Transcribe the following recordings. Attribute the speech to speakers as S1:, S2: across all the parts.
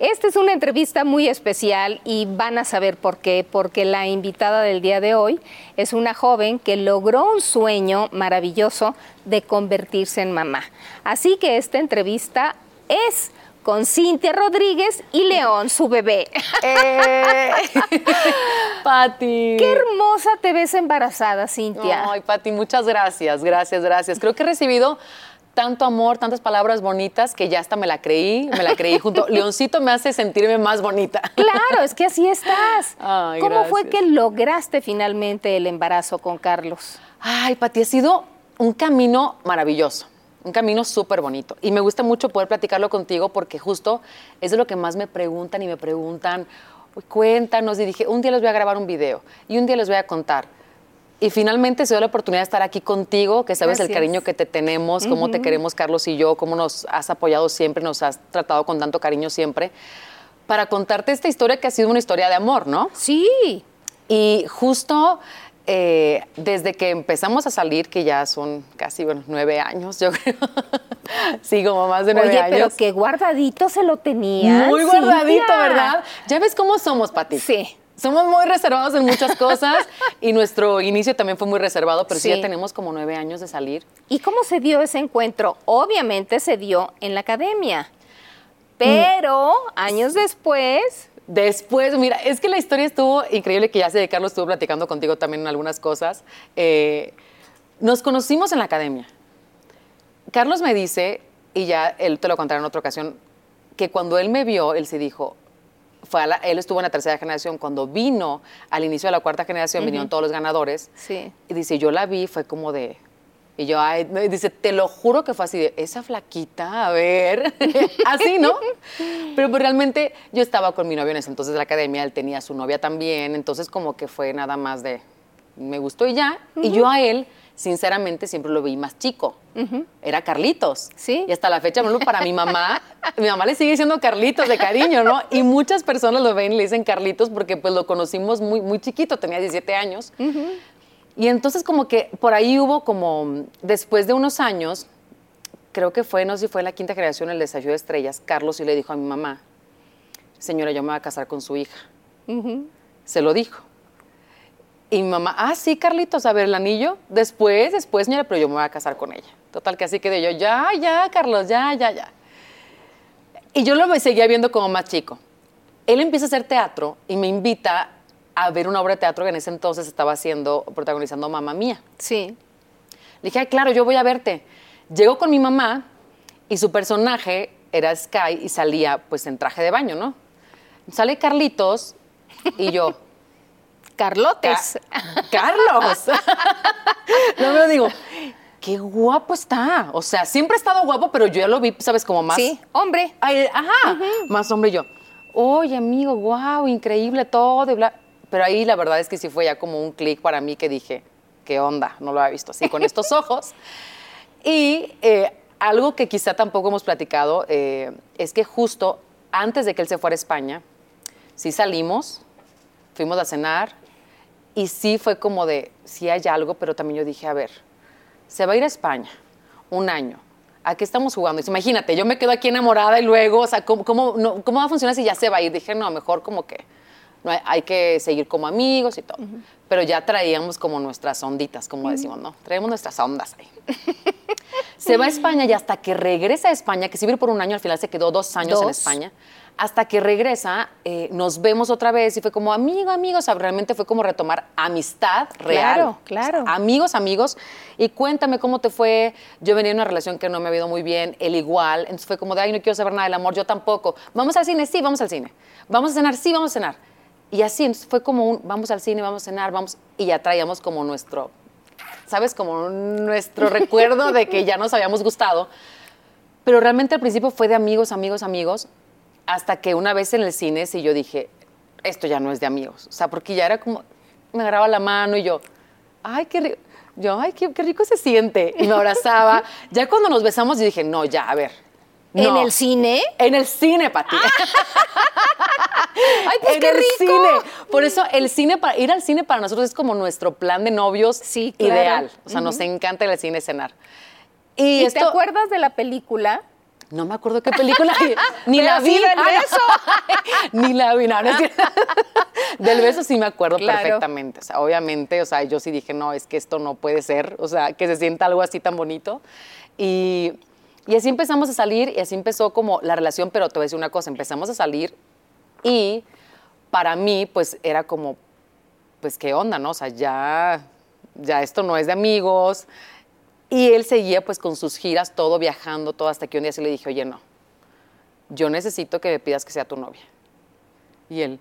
S1: Esta es una entrevista muy especial y van a saber por qué, porque la invitada del día de hoy es una joven que logró un sueño maravilloso de convertirse en mamá. Así que esta entrevista es con Cintia Rodríguez y León, su bebé.
S2: Eh. Pati.
S1: Qué hermosa te ves embarazada, Cintia.
S2: Ay, Pati, muchas gracias, gracias, gracias. Creo que he recibido tanto amor, tantas palabras bonitas que ya hasta me la creí, me la creí junto. Leoncito me hace sentirme más bonita.
S1: Claro, es que así estás. ¿Cómo fue que lograste finalmente el embarazo con Carlos?
S2: Ay, Pati, ha sido un camino maravilloso un camino súper bonito. Y me gusta mucho poder platicarlo contigo porque justo es de lo que más me preguntan y me preguntan, cuéntanos. Y dije, un día les voy a grabar un video y un día les voy a contar. Y finalmente se dio la oportunidad de estar aquí contigo, que sabes el cariño que te tenemos, cómo te queremos Carlos y yo, cómo nos has apoyado siempre, nos has tratado con tanto cariño siempre, para contarte esta historia que ha sido una historia de amor, ¿no?
S1: Sí.
S2: Y justo eh, desde que empezamos a salir, que ya son casi bueno, nueve años, yo creo. sí, como más de nueve
S1: Oye,
S2: años.
S1: pero qué guardadito se lo tenía.
S2: Muy guardadito, ¿verdad? Ya ves cómo somos, Pati.
S1: Sí.
S2: Somos muy reservados en muchas cosas y nuestro inicio también fue muy reservado, pero sí. ya tenemos como nueve años de salir.
S1: ¿Y cómo se dio ese encuentro? Obviamente se dio en la academia, pero años después
S2: Después, mira, es que la historia estuvo increíble, que ya sé de Carlos estuvo platicando contigo también en algunas cosas. Eh, nos conocimos en la academia. Carlos me dice, y ya él te lo contará en otra ocasión, que cuando él me vio, él se dijo, fue él estuvo en la tercera generación, cuando vino al inicio de la cuarta generación, vinieron todos los ganadores,
S1: sí.
S2: y dice, yo la vi, fue como de, y yo, ay, dice, te lo juro que fue así de, esa flaquita, a ver, así, ¿no? Pero pues realmente yo estaba con mi novio en ese entonces de la academia, él tenía su novia también, entonces como que fue nada más de, me gustó y ya. Y yo a él, sinceramente, siempre lo vi más chico. Era Carlitos.
S1: Sí.
S2: Y hasta la fecha, para mi mamá, mi mamá le sigue diciendo Carlitos de cariño, ¿no? Y muchas personas lo ven y le dicen Carlitos porque pues lo conocimos muy, muy chiquito, tenía 17 años. Y entonces como que por ahí hubo como, después de unos años, creo que fue, no sé si fue en la quinta generación, el desafío de estrellas, Carlos y le dijo a mi mamá, señora, yo me voy a casar con su hija. Se lo dijo. Y mi mamá, ah, sí, Carlitos, a ver el anillo. Después, después, señora, pero yo me voy a casar con ella. Total, que así quedé yo, ya, ya, Carlos, ya, ya, ya. Y yo lo seguía viendo como más chico. Él empieza a hacer teatro y me invita a ver una obra de teatro que en ese entonces estaba haciendo, protagonizando Mamá Mía.
S1: Sí.
S2: Le dije, ay, claro, yo voy a verte. Llego con mi mamá y su personaje era Sky y salía pues en traje de baño, ¿no? Sale Carlitos y yo.
S1: Carlotes.
S2: Carlos. no me digo, qué guapo está. O sea, siempre ha estado guapo, pero yo ya lo vi, ¿sabes? Como más.
S1: Sí, hombre.
S2: ajá, más hombre yo. Oye, amigo, wow, increíble todo. Y bla. Pero ahí la verdad es que sí fue ya como un clic para mí que dije, ¿qué onda? No lo había visto así con estos ojos. Y eh, algo que quizá tampoco hemos platicado eh, es que justo antes de que él se fuera a España, sí salimos, fuimos a cenar y sí fue como de, sí hay algo, pero también yo dije, a ver, se va a ir a España un año. ¿A qué estamos jugando? imagínate, yo me quedo aquí enamorada y luego, o sea, ¿cómo, cómo, ¿cómo va a funcionar si ya se va a ir? Dije, no, mejor como que no hay, que seguir como amigos y todo. Pero ya traíamos como nuestras onditas, como decimos, ¿no? Traemos nuestras ondas ahí. se va a España y hasta que regresa a España, que si por un año, al final se quedó dos años en España, hasta que regresa, eh, nos vemos otra vez y fue como amigo, amigos, realmente fue como retomar amistad real.
S1: Claro, claro.
S2: amigos, amigos. Y cuéntame cómo te fue. Yo venía en una relación que no me ha ido muy bien, él igual. Entonces fue como de, ay, no quiero saber nada del amor, yo tampoco. ¿Vamos al cine? Sí, vamos al cine. ¿Vamos a cenar? Sí, vamos a cenar y así fue como un, vamos al cine, vamos a cenar, vamos, y ya traíamos como nuestro, ¿sabes? Como nuestro recuerdo de que ya nos habíamos gustado. Pero realmente al principio fue de amigos, amigos, amigos, hasta que una vez en el cine sí yo dije, esto ya no es de amigos. O sea, porque ya era como, me agarraba la mano y yo, ay, qué rico. Yo, ay, qué, qué rico se siente. Y me abrazaba. ya cuando nos besamos, yo dije, no, ya, a ver,
S1: ¿En el cine?
S2: En el cine, Pati.
S1: Ay, pues
S2: en
S1: qué
S2: el
S1: rico.
S2: cine. Por eso el cine, para, ir al cine para nosotros es como nuestro plan de novios
S1: sí,
S2: ideal. O sea, nos encanta ir al cine cenar.
S1: ¿Y, te acuerdas de la película?
S2: No me acuerdo qué película. ni
S1: Pero
S2: la
S1: sí
S2: vi.
S1: del
S2: Ah, no.
S1: beso.
S2: ni la vi. No, no es del beso sí me acuerdo
S1: Claro.
S2: perfectamente. O sea, obviamente, o sea, yo sí dije, no, es que esto no puede ser. O sea, que se sienta algo así tan bonito. Y, y así empezamos a salir y así empezó como la relación, pero te voy a decir una cosa, empezamos a salir y para mí, pues era como, pues qué onda, ¿no? O sea, ya, ya esto no es de amigos. Y él seguía pues con sus giras, todo viajando, todo, hasta que un día sí le dije, oye, no, yo necesito que me pidas que sea tu novia. Y él,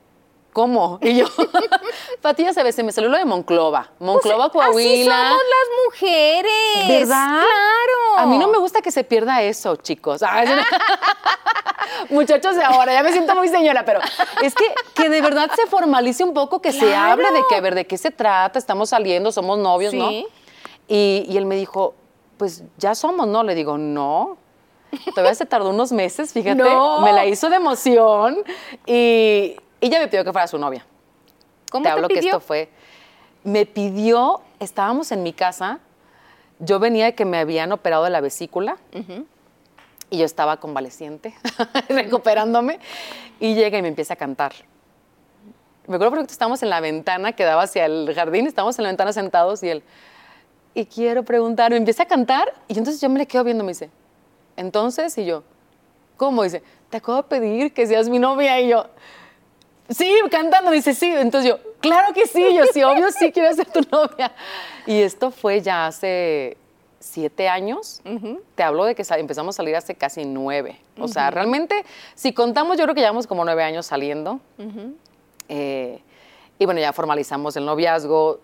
S2: ¿cómo? Y yo, Pati, ya sabes, se me salió lo de Monclova. Monclova,
S1: Pues, Así
S2: Coahuila.
S1: somos las mujeres.
S2: ¿Verdad?
S1: Claro.
S2: A mí no me gusta que se pierda eso, chicos. Ay, Muchachos de ahora, ya me siento muy señora, pero es que, que de verdad se formalice un poco, que se hable de que, a ver, de qué se trata, estamos saliendo, somos novios, ¿no? Y él me dijo, pues ya somos, ¿no? Le digo, no. Todavía se tardó unos meses, fíjate.
S1: No.
S2: Me la hizo de emoción y ella me pidió que fuera su novia.
S1: ¿Cómo
S2: te
S1: te
S2: hablo que esto fue. Me pidió, estábamos en mi casa, yo venía de que me habían operado de la vesícula y yo estaba convaleciente, recuperándome, y llega y me empieza a cantar. Me acuerdo porque estábamos en la ventana que daba hacia el jardín, estábamos en la ventana sentados y él, y quiero preguntar, me empieza a cantar y entonces yo me le quedo viendo, me dice, entonces, y yo, ¿cómo? Dice, te acabo de pedir que seas mi novia y yo, Sí, cantando, dice, sí. Entonces yo, claro que sí, yo sí, obvio sí quiero ser tu novia. Y esto fue ya hace siete años. Te hablo de que empezamos a salir hace casi nueve. O sea, realmente, si contamos, yo creo que llevamos como nueve años saliendo. Eh, y bueno, ya formalizamos el noviazgo,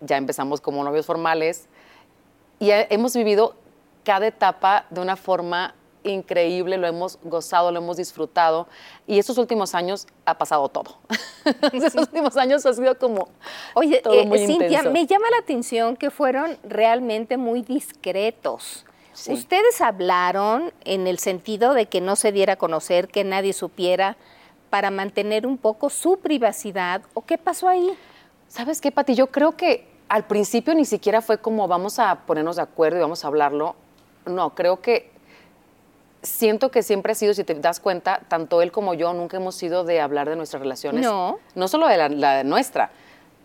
S2: ya empezamos como novios formales. Y he- hemos vivido cada etapa de una forma increíble, lo hemos gozado, lo hemos disfrutado. Y estos últimos años ha pasado todo. estos últimos años ha sido como
S1: Oye,
S2: todo
S1: eh,
S2: muy
S1: Cintia,
S2: intenso.
S1: me llama la atención que fueron realmente muy discretos.
S2: Sí.
S1: Ustedes hablaron en el sentido de que no se diera a conocer, que nadie supiera, para mantener un poco su privacidad. ¿O qué pasó ahí?
S2: ¿Sabes qué, Pati? Yo creo que al principio ni siquiera fue como vamos a ponernos de acuerdo y vamos a hablarlo. No, creo que siento que siempre ha sido, si te das cuenta, tanto él como yo nunca hemos sido de hablar de nuestras relaciones.
S1: No.
S2: No solo de la, la nuestra,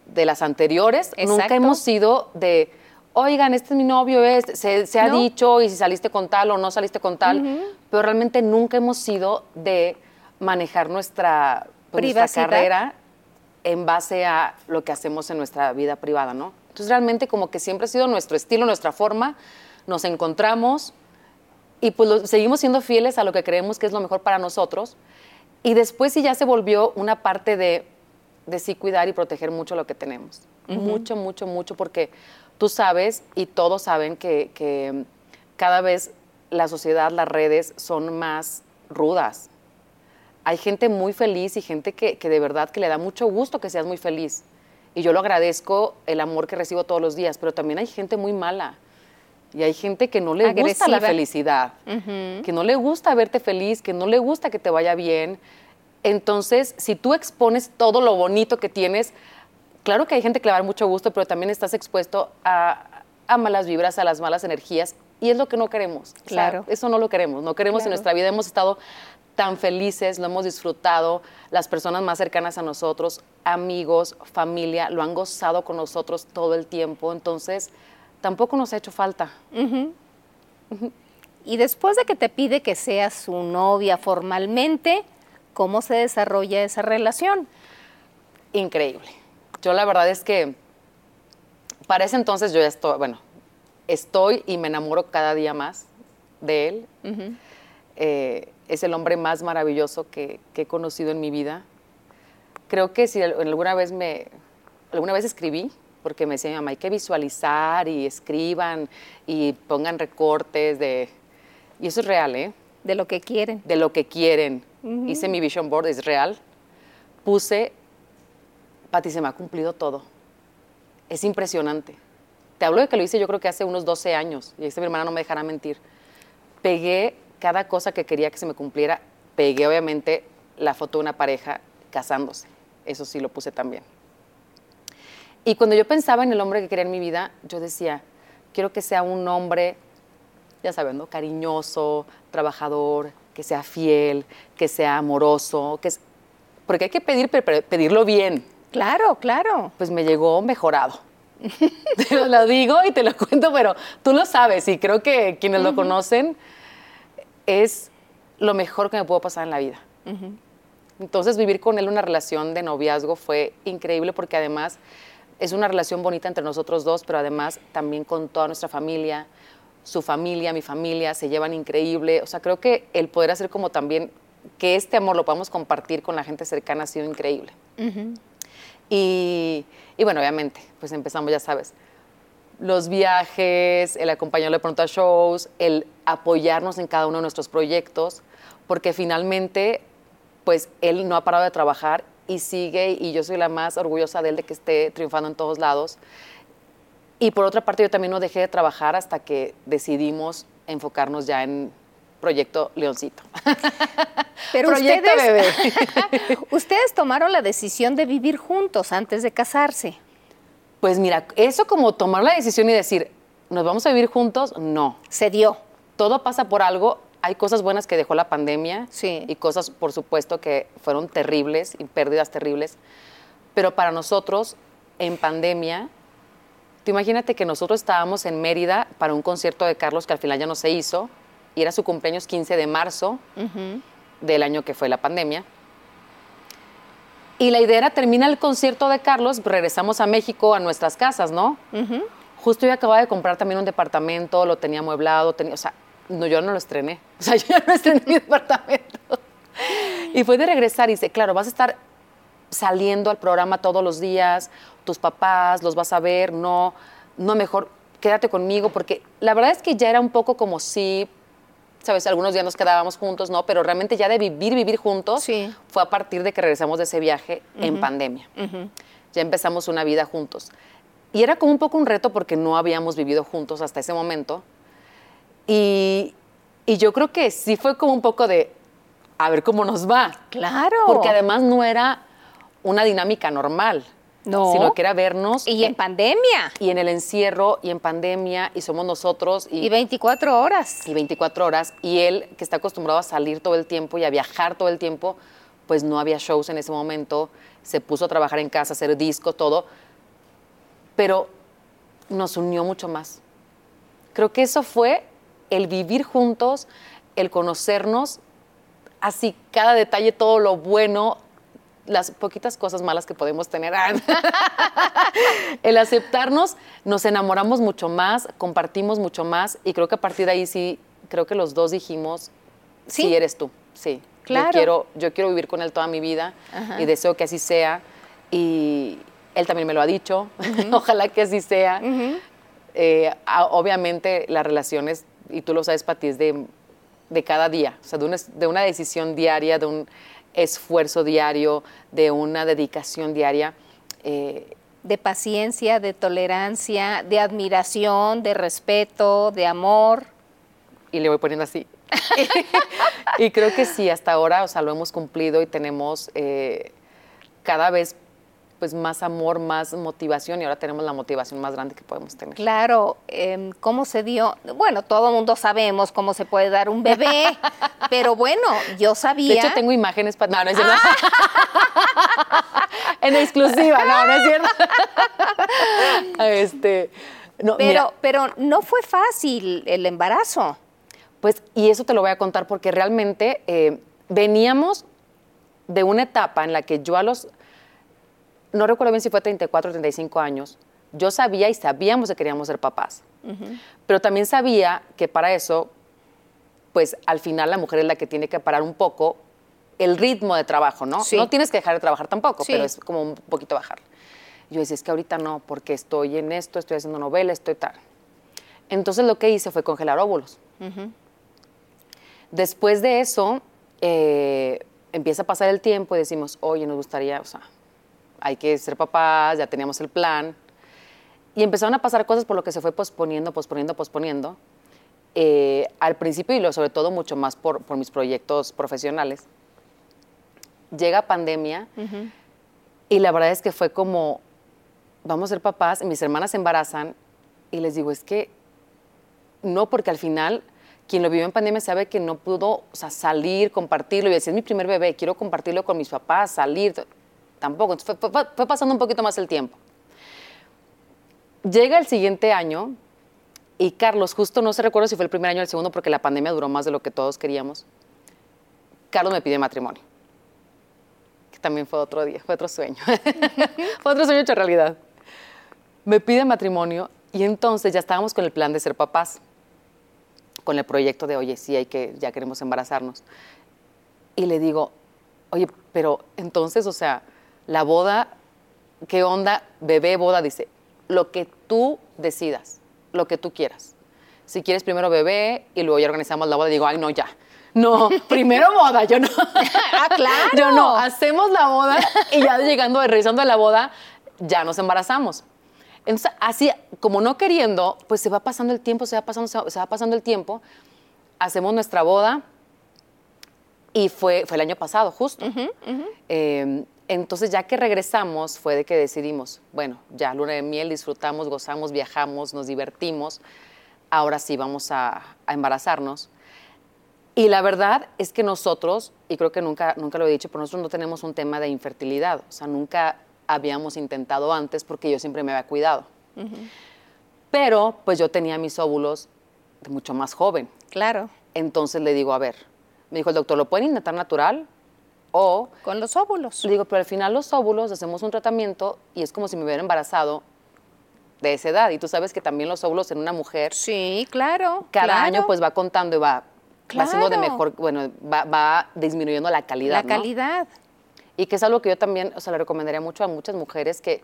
S2: de las anteriores. Nunca
S1: Exacto.
S2: hemos sido de, oigan, este es mi novio, este, se, se ha
S1: No.
S2: dicho, y si saliste con tal o no saliste con tal. Pero realmente nunca hemos sido de manejar nuestra, pues, nuestra carrera en base a lo que hacemos en nuestra vida privada, ¿no? Entonces realmente como que siempre ha sido nuestro estilo, nuestra forma, nos encontramos y pues lo- seguimos siendo fieles a lo que creemos que es lo mejor para nosotros. Y después sí ya se volvió una parte de, de sí cuidar y proteger mucho lo que tenemos. Mucho, mucho, mucho, porque tú sabes y todos saben que, que cada vez la sociedad, las redes son más rudas. Hay gente muy feliz y gente que, que de verdad que le da mucho gusto que seas muy feliz. Y yo lo agradezco el amor que recibo todos los días, pero también hay gente muy mala. Y hay gente que no le gusta la felicidad, que no le gusta verte feliz, que no le gusta que te vaya bien. Entonces, si tú expones todo lo bonito que tienes, claro que hay gente que le va a dar mucho gusto, pero también estás expuesto a, a malas vibras, a las malas energías, y es lo que no queremos. O sea,
S1: Claro.
S2: eso no lo queremos. No queremos en nuestra vida. Hemos estado tan felices, lo hemos disfrutado, las personas más cercanas a nosotros, amigos, familia, lo han gozado con nosotros todo el tiempo. Entonces, tampoco nos ha hecho falta.
S1: Y después de que te pide que seas su novia formalmente, ¿cómo se desarrolla esa relación?
S2: increíble. Yo la verdad es que para ese entonces yo ya estoy, bueno, estoy y me enamoro cada día más de él. Eh, es el hombre más maravilloso que, que he conocido en mi vida. Creo que si al- alguna vez me, alguna vez escribí, porque me decía mi mamá, hay que visualizar y escriban y pongan recortes de... Y eso es real, ¿eh?
S1: De lo que quieren.
S2: de lo que quieren. Hice mi vision board, es real. Puse, Pati, se me ha cumplido todo. Es impresionante. Te hablo de que lo hice yo creo que hace unos 12 años, y esta mi hermana no me dejará mentir. Pegué cada cosa que quería que se me cumpliera. Pegué, obviamente, la foto de una pareja casándose. Eso sí lo puse también. Y cuando yo pensaba en el hombre que quería en mi vida, yo decía, quiero que sea un hombre ya saben, ¿no? Cariñoso, trabajador, que sea fiel, que sea amoroso, que es... porque hay que pedir, pero pedirlo bien.
S1: Claro, claro.
S2: Pues me llegó mejorado. te lo digo y te lo cuento, pero tú lo sabes y creo que quienes lo conocen es lo mejor que me pudo pasar en la vida. Entonces vivir con él una relación de noviazgo fue increíble porque además es una relación bonita entre nosotros dos, pero además también con toda nuestra familia, su familia, mi familia, se llevan increíble. O sea, creo que el poder hacer como también que este amor lo podamos compartir con la gente cercana ha sido increíble. y, y, bueno, obviamente, pues empezamos, ya sabes, los viajes, el acompañarlo de pronto a shows, el apoyarnos en cada uno de nuestros proyectos, porque finalmente, pues él no ha parado de trabajar y sigue, y yo soy la más orgullosa de él de que esté triunfando en todos lados. Y por otra parte, yo también no dejé de trabajar hasta que decidimos enfocarnos ya en Proyecto Leoncito.
S1: Pero Proyecto ustedes, bebé. ustedes tomaron la decisión de vivir juntos antes de casarse.
S2: Pues mira, eso como tomar la decisión y decir, ¿nos vamos a vivir juntos? No.
S1: Se dio.
S2: Todo pasa por algo. Hay cosas buenas que dejó la pandemia
S1: sí.
S2: y cosas, por supuesto, que fueron terribles y pérdidas terribles. Pero para nosotros, en pandemia, Tú imagínate que nosotros estábamos en Mérida para un concierto de Carlos que al final ya no se hizo y era su cumpleaños 15 de marzo del año que fue la pandemia. Y la idea era, termina el concierto de Carlos, regresamos a México, a nuestras casas, ¿no? Justo yo acababa de comprar también un departamento, lo tenía amueblado, tenía, o sea, no, yo no lo estrené. O sea, yo ya no estrené mi departamento. Y fue de regresar y dice, claro, vas a estar saliendo al programa todos los días, tus papás los vas a ver, no, no mejor quédate conmigo, porque la verdad es que ya era un poco como si, sabes, algunos días nos quedábamos juntos, ¿no? Pero realmente ya de vivir, vivir juntos fue a partir de que regresamos de ese viaje en pandemia. Ya empezamos una vida juntos. Y era como un poco un reto porque no habíamos vivido juntos hasta ese momento. Y, y yo creo que sí fue como un poco de, a ver cómo nos va.
S1: Claro.
S2: Porque además no era una dinámica normal.
S1: No.
S2: Sino que era vernos.
S1: Y en pandemia.
S2: Y en el encierro, y en pandemia, y somos nosotros.
S1: Y, y 24 horas.
S2: Y 24 horas. Y él, que está acostumbrado a salir todo el tiempo y a viajar todo el tiempo, pues no había shows en ese momento. Se puso a trabajar en casa, hacer disco, todo. Pero nos unió mucho más. Creo que eso fue el vivir juntos, el conocernos, así cada detalle, todo lo bueno, las poquitas cosas malas que podemos tener. el aceptarnos, nos enamoramos mucho más, compartimos mucho más y creo que a partir de ahí sí, creo que los dos dijimos, sí, eres tú, sí.
S1: Claro.
S2: Yo quiero, yo quiero vivir con él toda mi vida y deseo que así sea. Y él también me lo ha dicho, ojalá que así sea. Eh, obviamente las relaciones, y tú lo sabes, Pati, es de, de cada día, o sea, de una, de una decisión diaria, de un esfuerzo diario, de una dedicación diaria.
S1: Eh, de paciencia, de tolerancia, de admiración, de respeto, de amor.
S2: Y le voy poniendo así. y creo que sí, hasta ahora, o sea, lo hemos cumplido y tenemos eh, cada vez pues más amor, más motivación y ahora tenemos la motivación más grande que podemos tener.
S1: Claro, em, ¿cómo se dio? Bueno, todo el mundo sabemos cómo se puede dar un bebé, pero bueno, yo sabía.
S2: De hecho, tengo imágenes para. No, no es cierto. en exclusiva, no, no es cierto. este,
S1: no, pero, pero no fue fácil el embarazo.
S2: Pues, y eso te lo voy a contar porque realmente eh, veníamos de una etapa en la que yo a los no recuerdo bien si fue 34 o 35 años, yo sabía y sabíamos que queríamos ser papás. Pero también sabía que para eso, pues al final la mujer es la que tiene que parar un poco el ritmo de trabajo, ¿no? No tienes que dejar de trabajar tampoco, pero es como un poquito bajar. Yo decía, es que ahorita no, porque estoy en esto, estoy haciendo novela, estoy tal. Entonces lo que hice fue congelar óvulos. Después de eso, eh, empieza a pasar el tiempo y decimos, oye, nos gustaría, o sea, hay que ser papás, ya teníamos el plan. Y empezaron a pasar cosas por lo que se fue posponiendo, posponiendo, posponiendo. Eh, al principio y lo, sobre todo mucho más por, por, mis proyectos profesionales. Llega pandemia y la verdad es que fue como, vamos a ser papás, mis hermanas se embarazan y les digo, es que no, porque al final quien lo vivió en pandemia sabe que no pudo o sea, salir, compartirlo. Y decía, es mi primer bebé, quiero compartirlo con mis papás, salir. Tampoco. Fue pasando un poquito más el tiempo. Llega el siguiente año y Carlos, justo no se recuerdo si fue el primer año o el segundo, porque la pandemia duró más de lo que todos queríamos. Carlos me pide matrimonio. Que también fue otro día, fue otro sueño. fue otro sueño hecho realidad. Me pide matrimonio y entonces ya estábamos con el plan de ser papás con el proyecto de, oye, sí, hay que, ya queremos embarazarnos. Y le digo, oye, pero entonces, o sea, la boda, ¿qué onda? Bebé, boda, dice, lo que tú decidas, lo que tú quieras. Si quieres primero bebé y luego ya organizamos la boda, digo, ay, no, ya. No, primero boda, yo no.
S1: Ah, claro.
S2: Yo no, hacemos la boda y ya llegando, regresando de la boda, ya nos embarazamos. Entonces, así, como no queriendo, pues se va pasando el tiempo, se va pasando, se va, se va pasando el tiempo. Hacemos nuestra boda y fue, fue el año pasado, justo. Eh, entonces, ya que regresamos, fue de que decidimos, bueno, ya luna de miel, disfrutamos, gozamos, viajamos, nos divertimos. Ahora sí vamos a, a embarazarnos. Y la verdad es que nosotros, y creo que nunca, nunca lo he dicho, pero nosotros no tenemos un tema de infertilidad. O sea, nunca habíamos intentado antes porque yo siempre me había cuidado. Pero pues yo tenía mis óvulos de mucho más joven.
S1: Claro.
S2: Entonces le digo, a ver, me dijo el doctor, ¿lo pueden intentar natural? O
S1: Con los óvulos.
S2: le digo, pero al final los óvulos hacemos un tratamiento y es como si me hubiera embarazado de esa edad. Y tú sabes que también los óvulos en una mujer
S1: Sí, claro.
S2: cada
S1: claro.
S2: año pues va contando y va, va haciendo de
S1: Claro.
S2: mejor, bueno, va, va disminuyendo la calidad.
S1: La
S2: ¿no?
S1: calidad.
S2: Y que es algo que yo también, o sea, le recomendaría mucho a muchas mujeres que,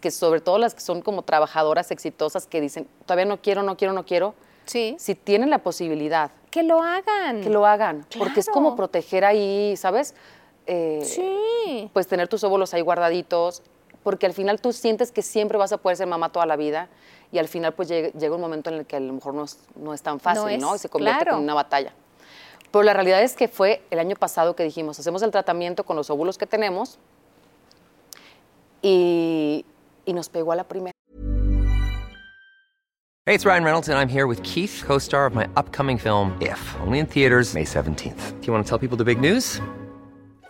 S2: que sobre todo las que son como trabajadoras exitosas que dicen, todavía no quiero, no quiero, no quiero.
S1: Sí.
S2: Si tienen la posibilidad,
S1: Que lo hagan.
S2: que lo hagan, porque es como
S1: Claro.
S2: proteger ahí, ¿sabes? Eh,
S1: Sí.
S2: Pues tener tus óvulos ahí guardaditos, porque al final tú sientes que siempre vas a poder ser mamá toda la vida y al final pues llega, llega un momento en el que a lo mejor no es, no es tan fácil,
S1: es,
S2: ¿no? Y se convierte
S1: claro.
S2: en una batalla. Pero la realidad es que fue el año pasado que dijimos, hacemos el tratamiento con los óvulos que tenemos y, y nos pegó a la primera.
S3: Hey, it's Ryan Reynolds, and I'm here with Keith, co star of my upcoming film, If, only in theaters, May 17th. Do you want to tell people the big news?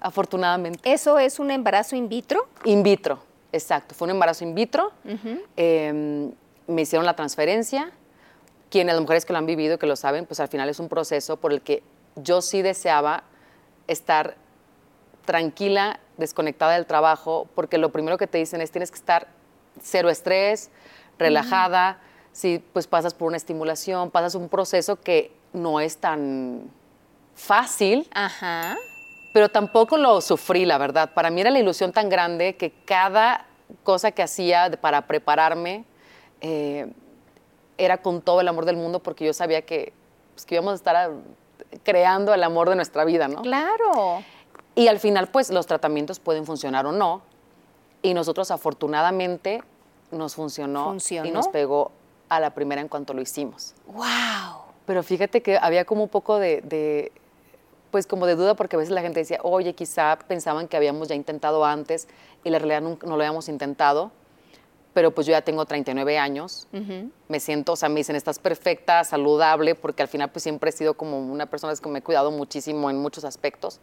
S2: Afortunadamente.
S1: ¿Eso es un embarazo in vitro?
S2: In vitro, exacto. Fue un embarazo in vitro. Eh, me hicieron la transferencia. Quienes, las mujeres que lo han vivido, que lo saben, pues al final es un proceso por el que yo sí deseaba estar tranquila, desconectada del trabajo, porque lo primero que te dicen es tienes que estar cero estrés, relajada. Si pues pasas por una estimulación, pasas un proceso que no es tan fácil,
S1: Ajá.
S2: Pero tampoco lo sufrí, la verdad. Para mí era la ilusión tan grande que cada cosa que hacía para prepararme eh, era con todo el amor del mundo porque yo sabía que, pues, que íbamos a estar ah, creando el amor de nuestra vida, ¿no?
S1: Claro.
S2: Y al final, pues los tratamientos pueden funcionar o no. Y nosotros afortunadamente nos funcionó,
S1: ¿Funcionó?
S2: y nos pegó a la primera en cuanto lo hicimos.
S1: ¡Wow!
S2: Pero fíjate que había como un poco de, de, pues como de duda porque a veces la gente decía, oye, quizá pensaban que habíamos ya intentado antes y la realidad no lo habíamos intentado, pero pues yo ya tengo 39 años, me siento, o sea, me dicen, estás perfecta, saludable, porque al final pues siempre he sido como una persona que me he cuidado muchísimo en muchos aspectos.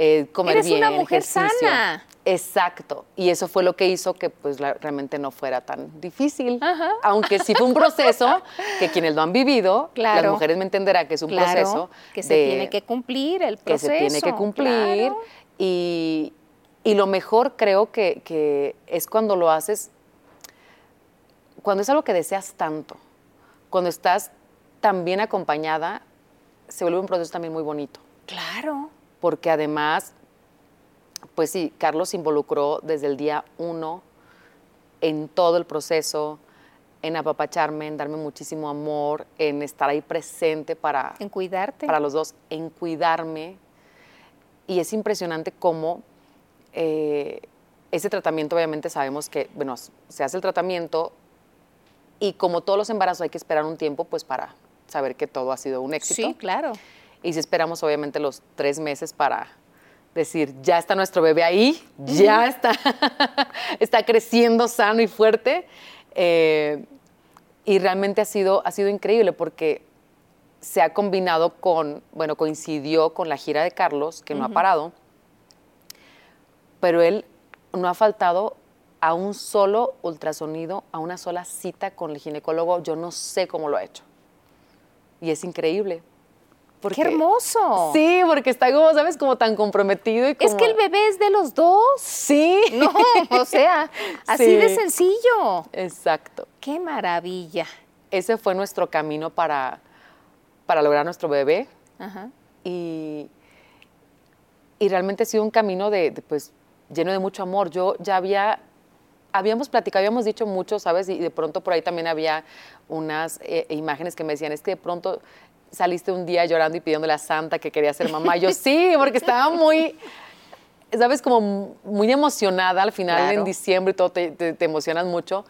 S2: Eh, comer
S1: Eres
S2: bien,
S1: una mujer
S2: ejercicio.
S1: sana.
S2: Exacto. Y eso fue lo que hizo que pues la- realmente no fuera tan difícil. Aunque sí fue un proceso que quienes lo han vivido,
S1: Claro.
S2: las mujeres me entenderán que es un
S1: Claro,
S2: proceso
S1: que se
S2: de-
S1: tiene que cumplir el
S2: que
S1: proceso.
S2: se tiene que cumplir.
S1: claro.
S2: Y, y lo mejor creo que, que es cuando lo haces, cuando es algo que deseas tanto, cuando estás tan bien acompañada, se vuelve un proceso también muy bonito.
S1: Claro.
S2: Porque además, pues sí, Carlos se involucró desde el día uno en todo el proceso, en apapacharme, en darme muchísimo amor, en estar ahí presente para,
S1: En cuidarte.
S2: para los dos, en cuidarme. Y es impresionante cómo eh, ese tratamiento, obviamente sabemos que, bueno, se hace el tratamiento y como todos los embarazos hay que esperar un tiempo, pues para saber que todo ha sido un éxito.
S1: Sí, claro.
S2: Y si esperamos, obviamente, los tres meses para decir, ya está nuestro bebé ahí, ya está, está creciendo sano y fuerte. Eh, y realmente ha sido, ha sido increíble porque se ha combinado con, bueno, coincidió con la gira de Carlos, que no ha parado, pero él no ha faltado a un solo ultrasonido, a una sola cita con el ginecólogo. Yo no sé cómo lo ha hecho. Y es increíble.
S1: ¡Qué
S2: porque-
S1: hermoso!
S2: Sí, porque está como, ¿sabes? Como tan comprometido y como...
S1: Es que el bebé es de los dos.
S2: Sí.
S1: No, o sea, así
S2: Sí.
S1: de sencillo.
S2: Exacto.
S1: ¡Qué maravilla!
S2: Ese fue nuestro camino para, para lograr nuestro bebé.
S1: Ajá.
S2: Y, y realmente ha sido un camino de, de, pues, lleno de mucho amor. Yo ya había, habíamos platicado, habíamos dicho mucho, ¿sabes? Y de pronto por ahí también había unas eh, imágenes que me decían, es que de pronto saliste un día llorando y pidiéndole a Santa que quería ser mamá. Yo sí, porque estaba muy, ¿sabes? Como muy emocionada al final
S1: Claro.
S2: en diciembre y todo, te, te- te emocionas mucho.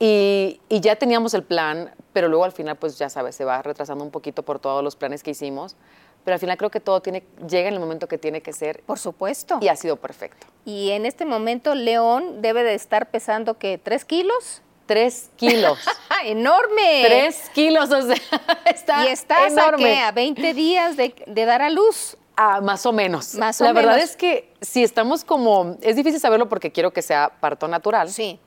S2: Y, y ya teníamos el plan, pero luego al final, pues ya sabes, se va retrasando un poquito por todos los planes que hicimos. Pero al final creo que todo tiene, llega en el momento que tiene que ser
S1: Por supuesto.
S2: y ha sido perfecto.
S1: Y en este momento León debe de estar pesando, ¿qué? ¿Tres kilos?
S2: Tres kilos.
S1: ¡Ah, ¡Enorme!
S2: Tres kilos, o sea, está
S1: Y estás
S2: enorme.
S1: a, qué? a 20 días de, de dar a luz.
S2: Ah, más o menos.
S1: Más o
S2: La verdad es que si estamos como, es difícil saberlo porque quiero que sea parto natural.
S1: Sí.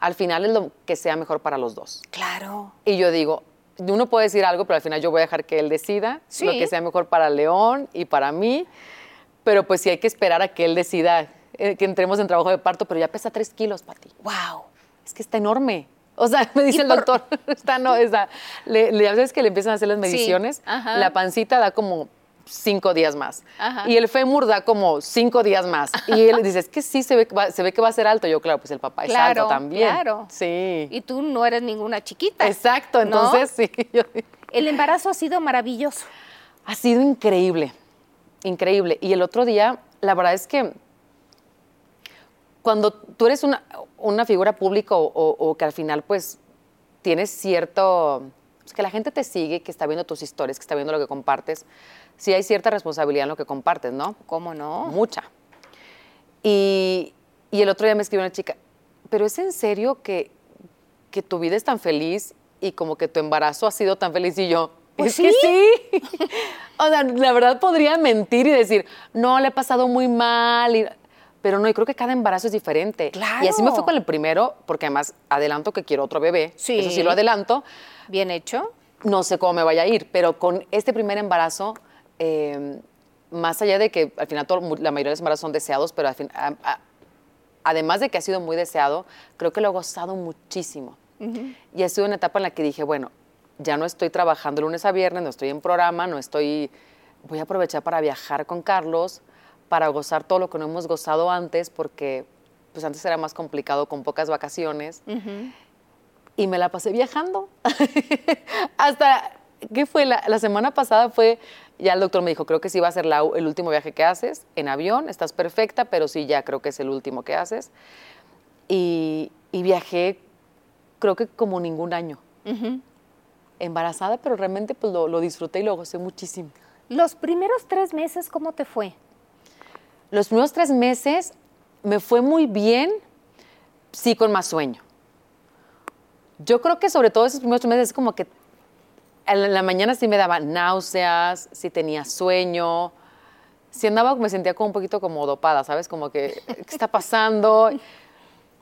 S2: Al final es lo que sea mejor para los dos.
S1: Claro.
S2: Y yo digo, uno puede decir algo, pero al final yo voy a dejar que él decida
S1: Sí.
S2: lo que sea mejor para León y para mí. Pero pues sí hay que esperar a que él decida eh, que entremos en trabajo de parto, pero ya pesa tres kilos, Pati.
S1: ¡Wow!
S2: Es que está enorme. O sea, me dice el doctor, está, no, está, le, que le empiezan a hacer las mediciones, la pancita da como cinco días más.
S1: Ajá.
S2: Y el fémur da como cinco días más. Y él dice, es que sí, se ve, que va, se ve que va a ser alto. Yo, claro, pues el papá es alto también.
S1: claro.
S2: Sí.
S1: Y tú no eres ninguna chiquita.
S2: Exacto,
S1: ¿no?
S2: entonces sí. yo-
S1: El embarazo ha sido maravilloso.
S2: Ha sido increíble, increíble. Y el otro día, la verdad es que cuando tú eres una, una figura pública o, o- o que al final pues tienes cierto, pues, que la gente te sigue, que está viendo tus historias, que está viendo lo que compartes, sí hay cierta responsabilidad en lo que compartes, ¿no?
S1: ¿Cómo no?
S2: Mucha. Y, y el otro día me escribió una chica, pero ¿es en serio que, que tu vida es tan feliz y como que tu embarazo ha sido tan feliz? Y yo,
S1: Pues
S2: es que sí. o sea, la verdad podría mentir y decir, no, le he pasado muy mal. y- pero no, yo creo que cada embarazo es diferente. Y así me fue
S1: Claro.
S2: con el primero, porque además adelanto que quiero otro bebé.
S1: Sí.
S2: Eso sí lo adelanto
S1: Bien hecho.
S2: no sé cómo me vaya a ir, pero con este primer embarazo, eh, más allá de que al final todo- la mayoría de los embarazos son deseados, pero al fin- a- a- además de que ha sido muy deseado, creo que lo he gozado muchísimo. Y ha sido una etapa en la que dije, bueno, ya no estoy trabajando lunes a viernes, no estoy en programa, no estoy, voy a aprovechar para viajar con Carlos, para gozar todo lo que no hemos gozado antes, porque pues antes era más complicado con pocas vacaciones y me la pasé viajando. Hasta, ¿qué fue? La, la semana pasada fue, ya el doctor me dijo, creo que sí va a ser la- el último viaje que haces en avión, estás perfecta, pero sí, ya creo que es el último que haces. Y, y viajé, creo que como ningún año. Embarazada, pero realmente pues lo, lo disfruté y lo gocé muchísimo.
S1: Los primeros tres meses, ¿cómo te fue?
S2: Los primeros tres meses me fue muy bien, sí con más sueño. Yo creo que sobre todo esos primeros tres meses es como que en la mañana sí me daba náuseas, sí tenía sueño, sí andaba, me sentía como un poquito como dopada, ¿sabes? Como que, ¿qué está pasando?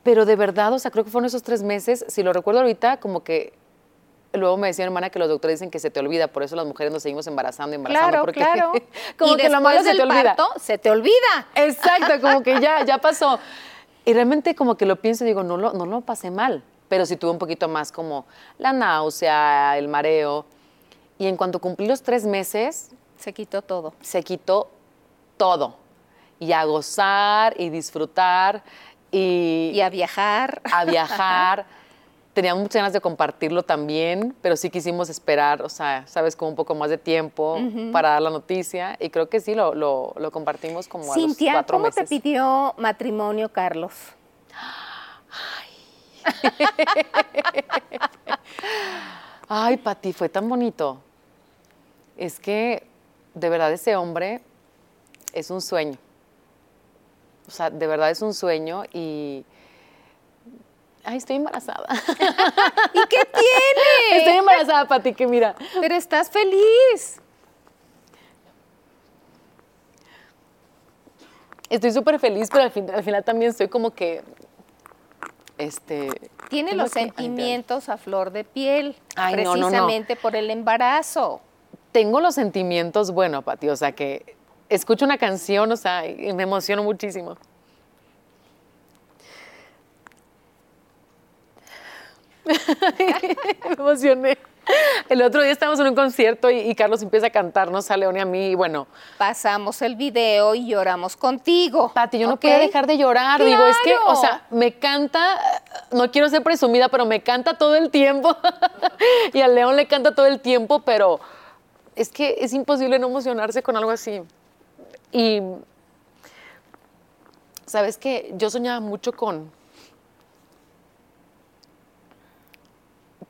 S2: Pero de verdad, o sea, creo que fueron esos tres meses, si lo recuerdo ahorita, como que luego me decía mi hermana que los doctores dicen que se te olvida, por eso las mujeres nos seguimos embarazando, embarazando,
S1: Claro,
S2: porque
S1: claro.
S2: como
S1: y
S2: que lo malo se te olvida.
S1: parto, se te olvida.
S2: Exacto, como que ya, ya pasó. Y realmente como que lo pienso y digo, no lo, no lo pasé mal, pero sí tuve un poquito más como la náusea, el mareo. Y en cuanto cumplí los tres meses,
S1: Se quitó todo.
S2: se quitó todo. Y a gozar y disfrutar y,
S1: Y a viajar.
S2: a viajar. Teníamos muchas ganas de compartirlo también, pero sí quisimos esperar, o sea, sabes, como un poco más de tiempo para dar la noticia. Y creo que sí, lo, lo- lo compartimos como a los
S1: Cintia,
S2: cuatro
S1: ¿cómo te pidió matrimonio Carlos?
S2: Ay, Pati, fue tan bonito. Es que de verdad ese hombre es un sueño. O sea, de verdad es un sueño y... Ay, estoy embarazada.
S1: ¿Y qué tiene?
S2: Estoy embarazada, Pati, que mira.
S1: Pero estás feliz.
S2: Estoy súper feliz, pero al, fin- al final también estoy como que... Este...
S1: Tiene los sentimientos a flor de piel,
S2: Ay, no, no, no.
S1: precisamente por el embarazo.
S2: tengo los sentimientos, bueno, Pati, o sea que escucho una canción, o sea, y me emociono muchísimo. me emocioné. El otro día estábamos en un concierto y, y Carlos empieza a cantarnos a León y a mí, y bueno,
S1: Pasamos el video y lloramos contigo.
S2: Pati, yo no
S1: ¿ok?
S2: podía dejar de llorar. Digo, es que, o sea, me canta, no quiero ser presumida, pero me canta todo el tiempo. y al León le canta todo el tiempo, pero es que es imposible no emocionarse con algo así. Y, ¿sabes qué? Yo soñaba mucho con,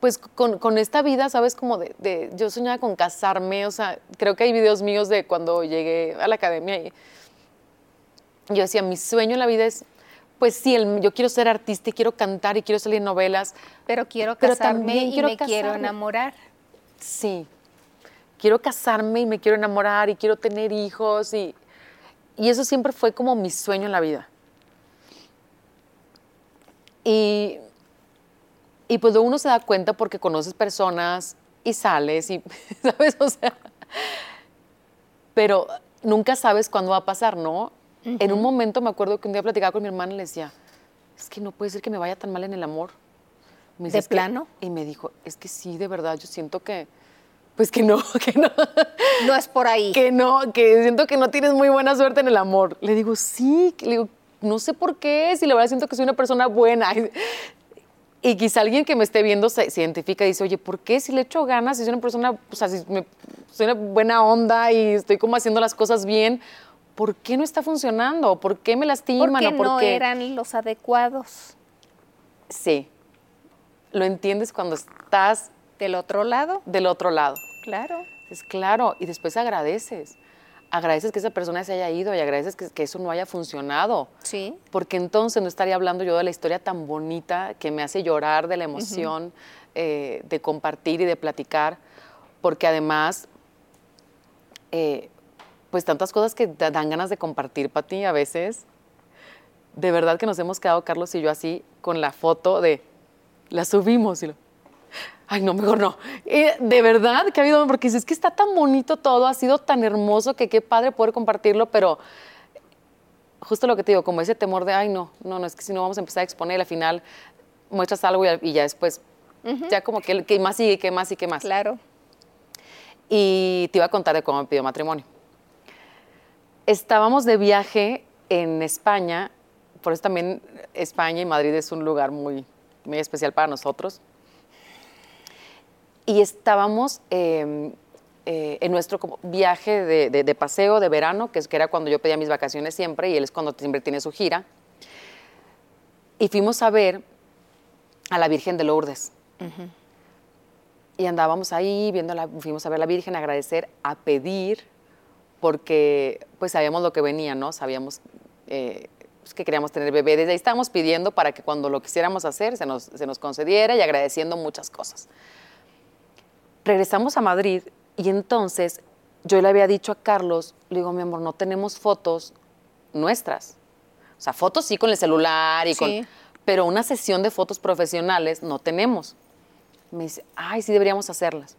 S2: pues con, con esta vida, ¿sabes? Como de, de- yo soñaba con casarme, o sea, creo que hay videos míos de cuando llegué a la academia y yo decía, mi sueño en la vida es, pues sí, el- yo quiero ser artista y quiero cantar y quiero salir en novelas,
S1: Pero quiero
S2: Pero
S1: casarme y
S2: quiero
S1: me quiero enamorar.
S2: sí, quiero casarme y me quiero enamorar y quiero tener hijos y, y eso siempre fue como mi sueño en la vida. Y, y pues luego uno se da cuenta porque conoces personas y sales y, ¿sabes? O sea, pero nunca sabes cuándo va a pasar, ¿no? En un momento me acuerdo que un día platicaba con mi hermana y le decía, es que no puede ser que me vaya tan mal en el amor. Me
S1: ¿De
S2: "Es que-"
S1: plano?
S2: y me dijo, es que sí, de verdad, yo siento que, pues que no, que no,
S1: No es por ahí.
S2: que no, que siento que no tienes muy buena suerte en el amor. Le digo, sí, le digo, no sé por qué, si la verdad siento que soy una persona buena. Y quizá alguien que me esté viendo se, se identifica y dice, oye, ¿por qué si le echo ganas, si soy una persona, o sea, si me- soy una buena onda y estoy como haciendo las cosas bien, ¿por qué no está funcionando? ¿Por qué me lastiman?
S1: Porque
S2: ¿O por
S1: no
S2: qué?
S1: eran los adecuados.
S2: Sí, lo entiendes cuando estás
S1: Del otro lado,
S2: del otro lado.
S1: claro.
S2: Es claro, y después agradeces. Agradeces que esa persona se haya ido y agradeces que, que eso no haya funcionado.
S1: Sí.
S2: Porque entonces no estaría hablando yo de la historia tan bonita que me hace llorar de la emoción eh, de compartir y de platicar. Porque además, eh, pues tantas cosas que da- dan ganas de compartir para ti a veces. De verdad que nos hemos quedado, Carlos y yo, así con la foto de la subimos y lo, Ay, no, mejor no. Eh, de verdad que ha habido, porque es que está tan bonito todo, ha sido tan hermoso que qué padre poder compartirlo, pero justo lo que te digo, como ese temor de, ay, no, no, no, es que si no vamos a empezar a exponer, al final muestras algo y, y ya después, ya como que, que más sigue, que más y que más.
S1: Claro.
S2: Y te iba a contar de cómo me pidió matrimonio. Estábamos de viaje en España, por eso también España y Madrid es un lugar muy, muy especial para nosotros. Y estábamos eh, eh, en nuestro viaje de paseo de verano, que, es, que era cuando yo pedía mis vacaciones siempre, y él es cuando siempre tiene su gira. Y fuimos a ver a la Virgen de Lourdes. Y andábamos ahí, viendo la, fuimos a ver a la Virgen, a agradecer, a pedir, porque pues sabíamos lo que venía, ¿no? Sabíamos eh, pues, que queríamos tener bebé. Desde ahí estábamos pidiendo para que cuando lo quisiéramos hacer se nos, se nos concediera y agradeciendo muchas cosas. Regresamos a Madrid y entonces yo le había dicho a Carlos, le digo, mi amor, no tenemos fotos nuestras. O sea, fotos sí con el celular y
S1: Sí.
S2: con... Pero una sesión de fotos profesionales no tenemos. Me dice, ay, sí deberíamos hacerlas.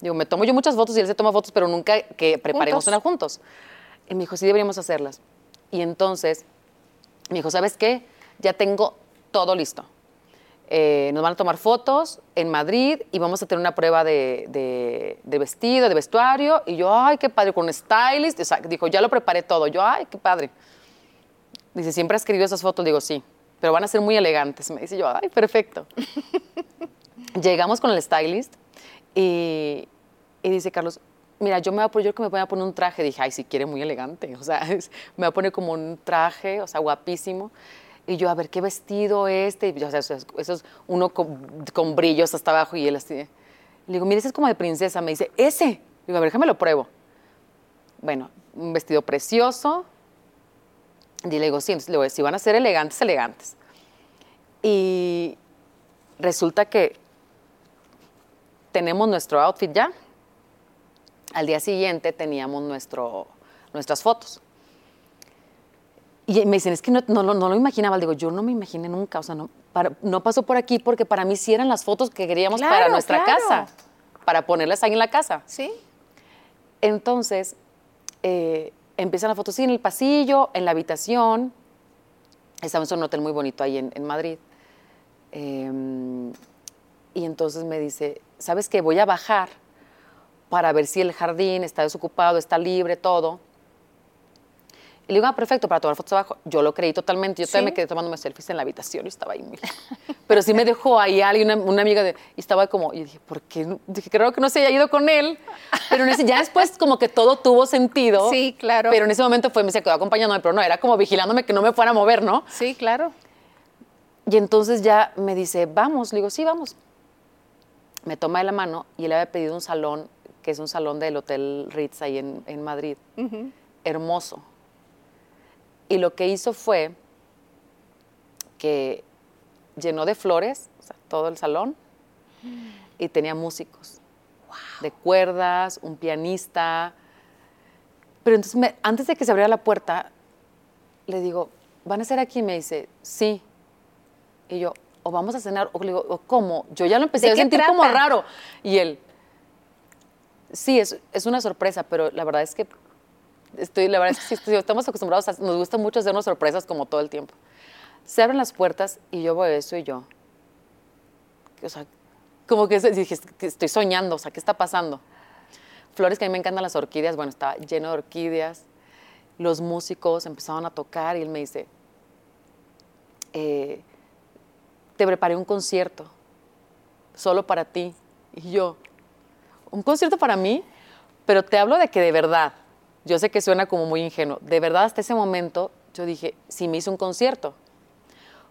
S2: Digo, me tomo yo muchas fotos y él se toma fotos, pero nunca que preparemos
S1: Juntos.
S2: una juntos. Y me dijo, sí deberíamos hacerlas. Y entonces me dijo, ¿sabes qué? Ya tengo todo listo. Eh, nos van a tomar fotos en Madrid y vamos a tener una prueba de, de- de vestido, de vestuario. Y yo, ay, qué padre, con un stylist. O sea, dijo, ya lo preparé todo. Yo, ay, qué padre. Dice, ¿siempre has querido esas fotos? Digo, sí, pero van a ser muy elegantes. Me dice yo, ay, perfecto. Llegamos con el stylist y, y dice Carlos, mira, yo me voy a poner, yo que me voy a poner un traje. Dije, ay, si quiere, muy elegante. O sea, es- me voy a poner como un traje, o sea, guapísimo. Y yo, a ver, ¿qué vestido este? Y, o sea, eso es, eso es uno con, con brillos hasta abajo y él así. Le digo, mira, ese es como de princesa. Me dice, ese. Le digo, a ver, déjame lo pruebo. Bueno, un vestido precioso. Y le digo, sí, entonces le digo, si van a ser elegantes, elegantes. Y resulta que tenemos nuestro outfit ya. Al día siguiente teníamos nuestro, nuestras fotos. Y me dicen, es que no, no lo- no lo imaginaba. Digo, yo no me imaginé nunca. O sea, no, para- no pasó por aquí porque para mí sí eran las fotos que queríamos para nuestra
S1: claro.
S2: casa. Para ponerlas ahí en la casa.
S1: Sí.
S2: Entonces, eh, empiezan las fotos sí, en el pasillo, en la habitación. Estamos en un hotel muy bonito ahí en, en Madrid. Eh, y entonces me dice, ¿sabes qué? Voy a bajar para ver si el jardín está desocupado, está libre, todo. Y le digo, ah, perfecto, para tomar fotos abajo. Yo lo creí totalmente. Yo
S1: Sí.
S2: también me quedé tomándome selfies en la habitación y estaba ahí. Pero sí me dejó ahí alguien, una, una amiga de... Y estaba como... Y dije, ¿por qué? Dije, creo que no se haya ido con él. Pero en ese- ya después como que todo tuvo sentido.
S1: Sí, claro.
S2: Pero en ese momento fue, me se quedó acompañándome, pero no, era como vigilándome que no me fuera a mover, ¿no?
S1: Sí, claro.
S2: Y entonces ya me dice, vamos. Le digo, sí, vamos. Me toma de la mano y él había pedido un salón, que es un salón del Hotel Ritz ahí en, en Madrid. Hermoso. Y lo que hizo fue que llenó de flores o sea, todo el salón y tenía músicos de cuerdas, un pianista. Pero entonces, me- antes de que se abriera la puerta, le digo, ¿van a ser aquí? Y me dice, sí. Y yo, o vamos a cenar, o le digo, ¿o cómo? Yo ya lo empecé
S1: ¿De
S2: a sentir como raro. Y él, sí, es, es una sorpresa, pero la verdad es que estoy, la verdad es que estamos acostumbrados, a, nos gusta mucho hacernos sorpresas como todo el tiempo. Se abren las puertas y yo veo eso y yo, o sea, como que dije, estoy soñando, o sea, ¿qué está pasando? Flores que a mí me encantan las orquídeas, bueno, estaba lleno de orquídeas. Los músicos empezaron a tocar y él me dice, eh, te preparé un concierto solo para ti. Y yo, un concierto para mí, pero te hablo de que de verdad, yo sé que suena como muy ingenuo, de verdad hasta ese momento yo dije, sí me hizo un concierto,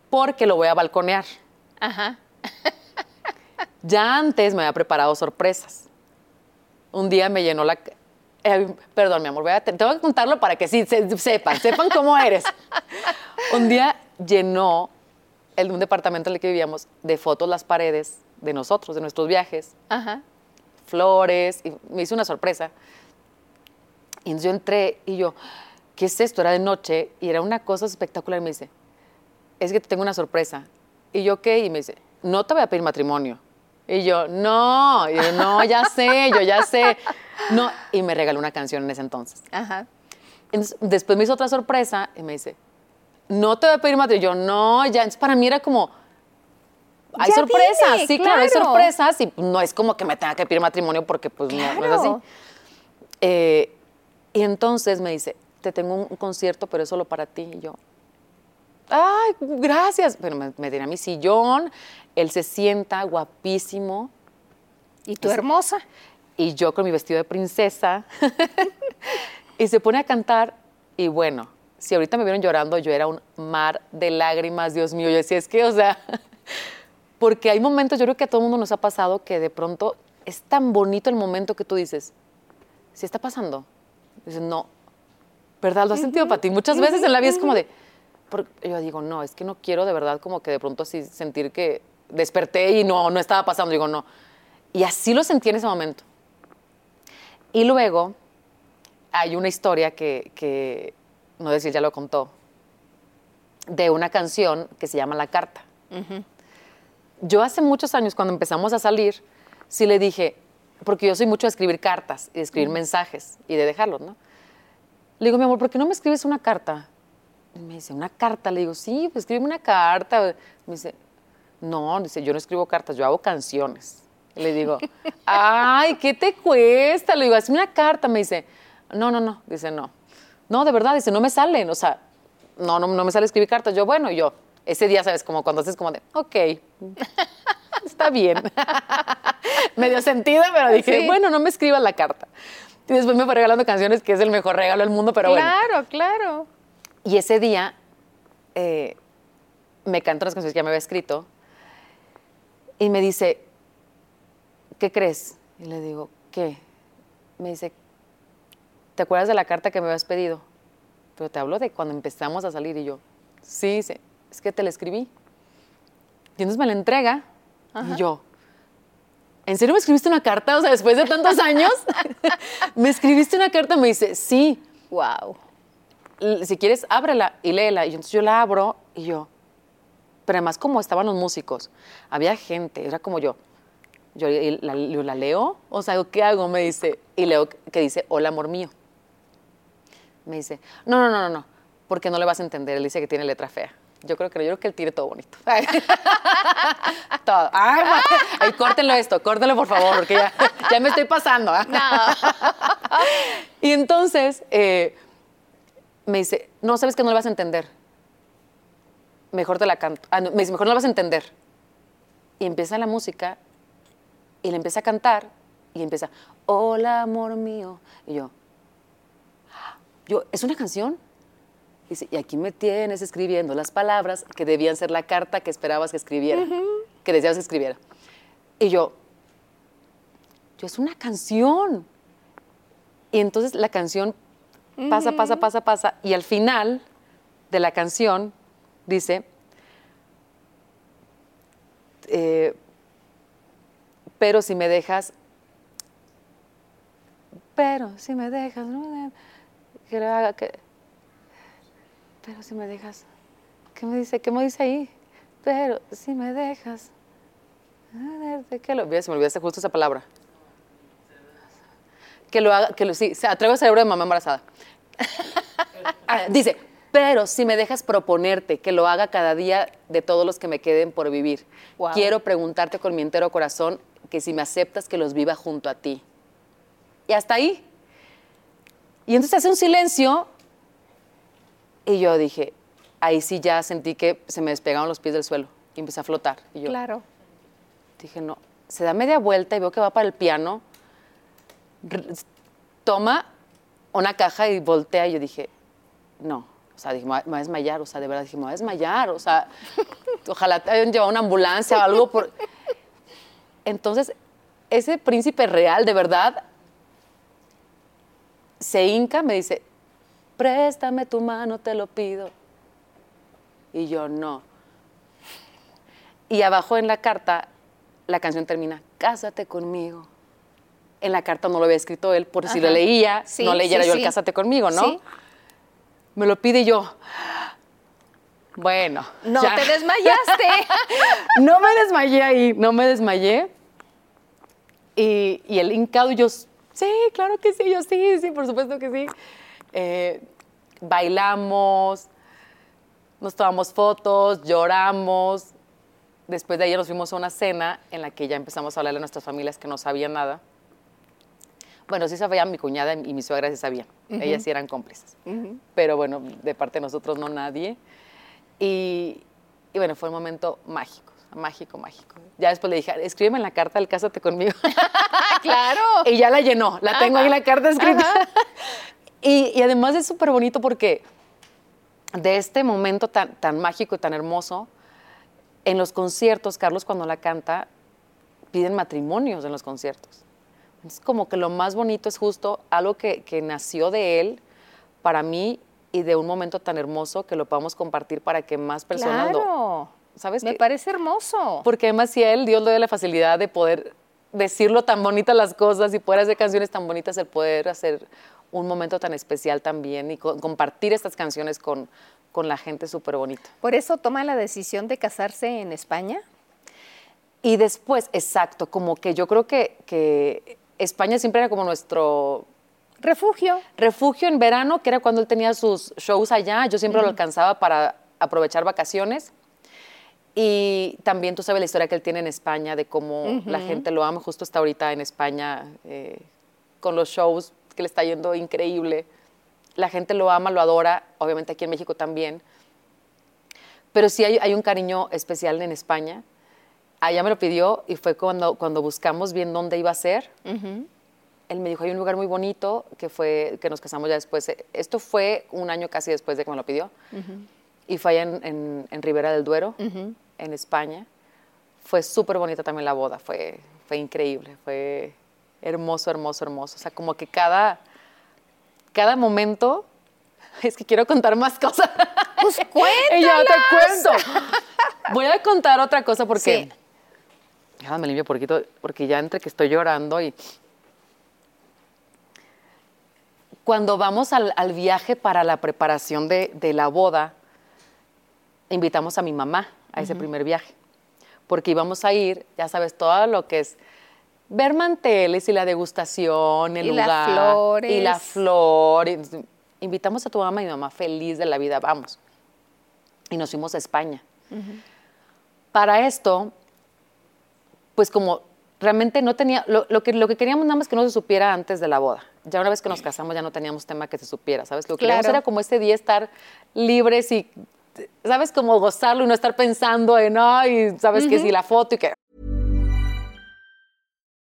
S2: porque lo voy a balconear.
S1: Ajá.
S2: Ya antes me había preparado sorpresas. Un día me llenó la... eh, perdón, mi amor, voy a te- tengo que contarlo para que sí se- sepan, sepan cómo eres. Un día llenó el, un departamento en el que vivíamos de fotos las paredes de nosotros, de nuestros viajes,
S1: Ajá.
S2: flores, y me hizo una sorpresa. Y entonces yo entré y yo, ¿qué es esto? Era de noche y era una cosa espectacular. Y me dice, es que te tengo una sorpresa. Y yo, ¿qué? Y me dice, no te voy a pedir matrimonio. Y yo, no, y yo, no, ya sé, yo ya sé. No, y me regaló una canción en ese entonces.
S1: Ajá.
S2: Entonces, después me hizo otra sorpresa y me dice, no te voy a pedir matrimonio. Y yo, no, ya. Entonces, para mí era como, hay
S1: Ya
S2: sorpresas, sí, claro, hay
S1: claro.
S2: sorpresas y no es como que me tenga que pedir matrimonio porque pues no- no, es así.
S1: Claro.
S2: Eh, y entonces me dice, te tengo un, concierto, pero es solo para ti. Y yo, ay, gracias. Pero me, me tiene a mi sillón, él se sienta guapísimo
S1: ¿Y tú hermosa?
S2: y yo con mi vestido de princesa. y se pone a cantar y bueno, si ahorita me vieron llorando, yo era un mar de lágrimas, Dios mío. Yo decía, es que, o sea, porque hay momentos, yo creo que a todo el mundo nos ha pasado que de pronto es tan bonito el momento que tú dices, ¿sí está pasando? Dices, no, ¿Verdad? ¿Lo has sentido para ti? Muchas veces en la vida es como de, yo digo, no, es que no quiero de verdad como que de pronto así sentir que desperté y no, no estaba pasando. Digo, no. Y así lo sentí en ese momento. Y luego hay una historia que, que no él ya lo contó, de una canción que se llama La Carta. Yo hace muchos años, cuando empezamos a salir, sí le dije, porque yo soy mucho de escribir cartas y de escribir mensajes y de dejarlos, ¿no? Le digo, mi amor, ¿por qué no me escribes una carta? Y me dice, ¿una carta? Le digo, sí, pues escríbeme una carta. Me dice, no, dice, yo no escribo cartas, yo hago canciones. Le digo, ay, ¿qué te cuesta? Le digo, hazme una carta. Me dice, no, no, no. Dice, no. No, de verdad, dice, no me salen. O sea, no, no, no me sale escribir cartas. Yo, bueno, yo, ese día, ¿sabes? Como cuando haces como de, ok, está bien. Medio sentido, pero dije,
S1: Sí.
S2: bueno, no me escribas la carta. Y después me fue regalando canciones, que es el mejor regalo del mundo, pero bueno.
S1: claro, claro.
S2: Y ese día eh, me cantó unas canciones que ya me había escrito y me dice, ¿qué crees? Y le digo, ¿qué? Me dice, ¿te acuerdas de la carta que me habías pedido? Pero te hablo de cuando empezamos a salir y yo, sí, dice, es que te la escribí. Y entonces me la entrega y yo, ¿en serio me escribiste una carta? O sea, después de tantos años, ¿me escribiste una carta? Me dice, sí
S1: Wow.
S2: si quieres, ábrela y léela. Y entonces yo la abro y yo. Pero además, como estaban los músicos, había gente, era como yo. Yo y la, yo la leo, o sea, ¿qué hago? Me dice, y leo que dice, hola, amor mío. Me dice, no, no, no, no, no, porque no le vas a entender. Él dice que tiene letra fea. Yo creo que no, yo creo que él tiene todo bonito. todo. Ay, córtenlo esto, córtenlo por favor, porque ya, ya me estoy pasando. ¿ah? y entonces, eh, me dice, no, sabes que no le vas a entender. Mejor te la canto. Ah, no, me dice, mejor no la vas a entender. Y empieza la música y le empieza a cantar y empieza, hola, amor mío. Y yo, yo, ¿es una canción? Dice, y aquí me tienes escribiendo las palabras que debían ser la carta que esperabas que escribiera, que deseabas que escribiera. Y yo, yo, es una canción. Y entonces la canción pasa, pasa, pasa, pasa, y al final de la canción dice, eh, pero si me dejas, pero si me dejas, que, pero si me dejas, ¿qué me dice? ¿Qué me dice ahí? Pero si me dejas, ¿de qué lo? Se me olvidaste justo esa palabra. Que lo haga, que lo, sí, se atreve el cerebro de mamá embarazada. Ah, dice, pero si me dejas proponerte que lo haga cada día de todos los que me queden por vivir,
S1: Wow.
S2: quiero preguntarte con mi entero corazón que si me aceptas que los viva junto a ti. Y hasta ahí. Y entonces hace un silencio y yo dije, ahí sí ya sentí que se me despegaron los pies del suelo y empecé a flotar. Y yo
S1: Claro.
S2: dije, no, se da media vuelta y veo que va para el piano, toma una caja y voltea y yo dije, no, o sea, dije, me va a desmayar, o sea, de verdad dije, me va a desmayar, o sea, ojalá te hayan llevado una ambulancia o algo. Por... Entonces, ese príncipe real, de verdad, se hinca, me dice, préstame tu mano, te lo pido. Y yo, no. Y abajo en la carta, la canción termina, cásate conmigo. En la carta no lo había escrito él, por si lo leía,
S1: Sí,
S2: no leyera
S1: sí,
S2: yo el
S1: sí.
S2: cásate conmigo, ¿no?
S1: Sí.
S2: Me lo pide y yo. Bueno.
S1: No
S2: ya.
S1: te desmayaste.
S2: no me desmayé ahí, no me desmayé. Y, y el hincado, yo, sí, claro que sí, yo sí, sí, por supuesto que sí. Eh, bailamos, nos tomamos fotos, lloramos. Después de ahí nos fuimos a una cena en la que ya empezamos a hablarle a nuestras familias que no sabían nada. Bueno, sí sabía mi cuñada y mi suegra sí sabían. Ellas sí eran cómplices. Pero bueno, de parte de nosotros no nadie. Y, y bueno, fue un momento mágico, mágico, mágico. Ya después le dije, escríbeme en la carta del Cásate conmigo.
S1: claro.
S2: y ya la llenó, la tengo ahí la carta escrita. Y, y además es súper bonito porque de este momento tan, tan mágico y tan hermoso, en los conciertos, Carlos cuando la canta, piden matrimonios en los conciertos. Es como que lo más bonito es justo algo que, que nació de él para mí y de un momento tan hermoso que lo podamos compartir para que más personas lo...
S1: Claro.
S2: ¿Sabes
S1: Me
S2: qué?
S1: parece hermoso.
S2: Porque además si a él Dios le da la facilidad de poder decirlo tan bonitas las cosas y poder hacer canciones tan bonitas, el poder hacer un momento tan especial también y co- compartir estas canciones con, con la gente súper bonita.
S1: Por eso toma la decisión de casarse en España.
S2: Y después, exacto, como que yo creo que, que España siempre era como nuestro
S1: Refugio.
S2: refugio en verano, que era cuando él tenía sus shows allá. Yo siempre lo alcanzaba para aprovechar vacaciones. Y también tú sabes la historia que él tiene en España, de cómo la gente lo ama. Justo está ahorita en España eh, con los shows, que le está yendo increíble. La gente lo ama, lo adora, obviamente aquí en México también. Pero sí hay, hay un cariño especial en España. Allá me lo pidió y fue cuando, cuando buscamos bien dónde iba a ser él me dijo, hay un lugar muy bonito que fue, que nos casamos ya después. Esto fue un año casi después de que me lo pidió. Y fue allá en, en, en Ribera del Duero, en España. Fue súper bonita también la boda, fue, fue increíble, fue hermoso, hermoso, hermoso. O sea, como que cada, cada momento, es que quiero contar más cosas.
S1: Pues
S2: y ya te
S1: cuéntalas.
S2: cuento. Voy a contar otra cosa porque...
S1: Sí.
S2: Déjame limpio poquito, porque ya entre que estoy llorando y... Cuando vamos al, al viaje para la preparación de, de la boda, invitamos a mi mamá a ese primer viaje, porque íbamos a ir, ya sabes, todo lo que es ver manteles y la degustación, el
S1: Y las
S2: lugar
S1: flores.
S2: y la flor. y- invitamos a tu mamá y mi mamá feliz de la vida, vamos. Y nos fuimos a España. Para esto, pues como realmente no tenía, lo, lo que, lo que queríamos nada más que no se supiera antes de la boda. Ya una vez que nos casamos ya no teníamos tema que se supiera, ¿sabes? Lo que queríamos
S1: Claro.
S2: era como ese día estar libres y, ¿sabes? Como gozarlo y no estar pensando en, ay, ¿sabes? Que si la foto y que...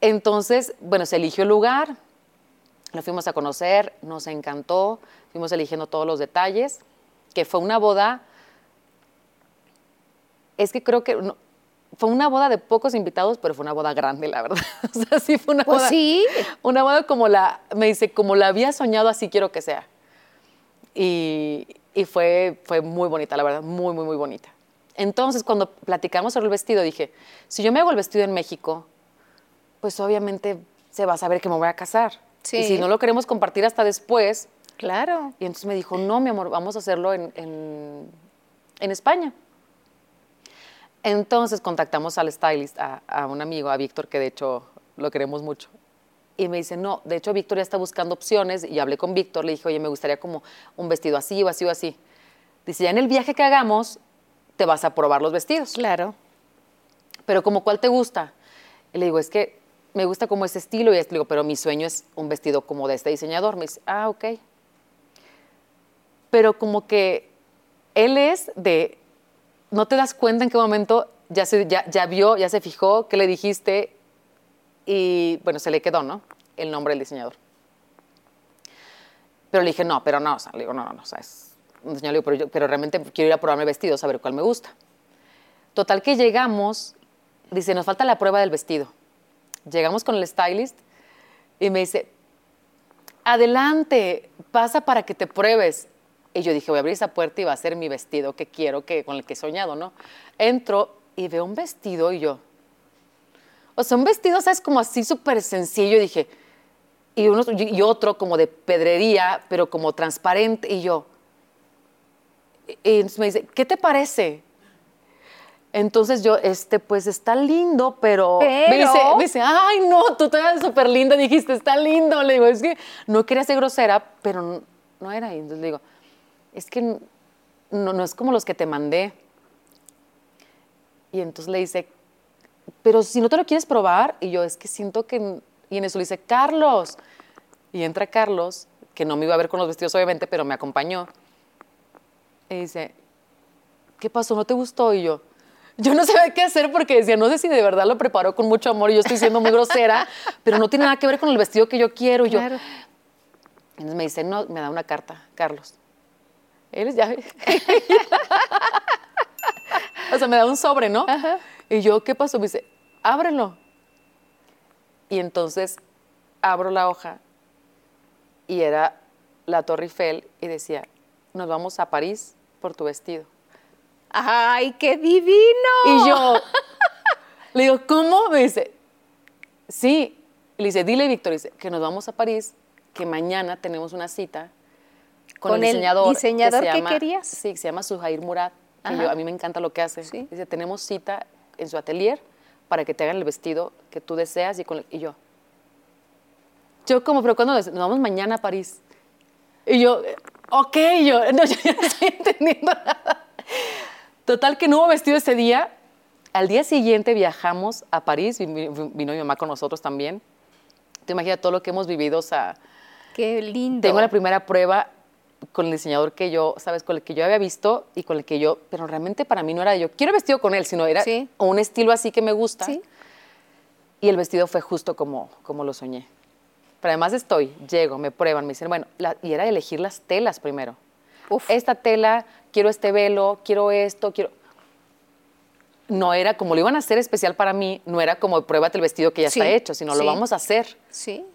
S2: Entonces, bueno, se eligió el lugar, lo fuimos a conocer, nos encantó, fuimos eligiendo todos los detalles, que fue una boda, es que creo que no- fue una boda de pocos invitados, pero fue una boda grande, la verdad. O sea, sí fue una
S1: Pues
S2: boda.
S1: sí.
S2: Una boda como la, me dice, como la había soñado, así quiero que sea. Y, y fue, fue muy bonita, la verdad, muy, muy, muy bonita. Entonces, cuando platicamos sobre el vestido, dije, si yo me hago el vestido en México, pues obviamente se va a saber que me voy a casar.
S1: Sí.
S2: Y si no lo queremos compartir hasta después,
S1: Claro.
S2: y entonces me dijo, no, mi amor, vamos a hacerlo en, en- en España. Entonces contactamos al stylist, a, a un amigo, a Víctor, que de hecho lo queremos mucho. Y me dice, no, de hecho Víctor ya está buscando opciones. Y hablé con Víctor, le dije, oye, me gustaría como un vestido así o así o así. Dice, ya en el viaje que hagamos, te vas a probar los vestidos.
S1: Claro.
S2: Pero como, ¿cuál te gusta? Y le digo, es que me gusta como ese estilo. Y le digo, pero mi sueño es un vestido como de este diseñador. Me dice, ah, ok. Pero como que él es de, no te das cuenta en qué momento ya, se, ya, ya vio, ya se fijó, qué le dijiste. Y bueno, se le quedó, ¿no? El nombre del diseñador. Pero le dije, no, pero no, o sea, le digo, no, no, no, o sea, es un diseñador, pero, pero realmente quiero ir a probarme vestidos, a ver cuál me gusta. Total que llegamos, dice, nos falta la prueba del vestido. Llegamos con el stylist y me dice, adelante, pasa para que te pruebes. Y yo dije, voy a abrir esa puerta y va a ser mi vestido que quiero, que, con el que he soñado, ¿no? Entro y veo un vestido y yo. O sea, un vestido, ¿sabes? Como así súper sencillo. Y dije, y, uno, y otro como de pedrería, pero como transparente. Y yo, y entonces me dice, ¿qué te parece? Entonces yo, este, pues está lindo, pero... Me, dice,
S1: Pero-
S2: me dice, ay, no, tú te ves súper linda, dijiste, está lindo. Le digo, es que no quería ser grosera, pero no, no era. Y entonces le digo, es que no, no es como los que te mandé. Y entonces le dice, pero si no te lo quieres probar, y yo, es que siento que... Y en eso le dice, Carlos. Y entra Carlos, que no me iba a ver con los vestidos, obviamente, pero me acompañó. Y dice, ¿qué pasó? ¿No te gustó? Y yo, yo no sabía qué hacer porque decía, no sé si de verdad lo preparó con mucho amor y yo estoy siendo muy grosera, pero no tiene nada que ver con el vestido que yo quiero. Y yo, entonces me dice, no, me da una carta, Carlos. Él es ya. o sea, me da un sobre, ¿no? Y yo, ¿qué pasó? Me dice, ábrelo. Y entonces abro la hoja y era la Torre Eiffel y decía, nos vamos a París por tu vestido.
S1: ¡Ay, qué divino!
S2: Y yo le digo, ¿cómo? Me dice, sí. Le dice, dile, Víctor, dice, que nos vamos a París, que mañana tenemos una cita con,
S1: ¿Con
S2: el
S1: el
S2: diseñador.
S1: diseñador
S2: se
S1: que
S2: llama-
S1: querías?
S2: Sí, que se llama Sujair Murad. que yo- a mí me encanta lo que hace.
S1: Sí.
S2: Dice, tenemos cita en su atelier para que te hagan el vestido que tú deseas. Y, con, y yo, yo como, pero cuando nos vamos mañana a París. Y yo, eh, ok, y yo, no, yo no estoy entendiendo nada. Total que no hubo vestido ese día. Al día siguiente viajamos a París, vin- vin- vino mi mamá con nosotros también. Te imaginas todo lo que hemos vivido, o sea,
S1: ¡Qué lindo!
S2: tengo la primera prueba con el diseñador que yo, sabes, con el que yo había visto y con el que yo, pero realmente para mí no era yo, quiero vestido con él, sino era
S1: Sí.
S2: un estilo así que me gusta.
S1: Sí.
S2: Y el vestido fue justo como, como lo soñé. Pero además estoy, llego, me prueban, me dicen, bueno, la- y era elegir las telas primero.
S1: Uf.
S2: Esta tela, quiero este velo, quiero esto, quiero... No era como lo iban a hacer especial para mí, no era como pruébate el vestido que ya
S1: Sí,
S2: está hecho, sino lo vamos a hacer.
S1: Sí.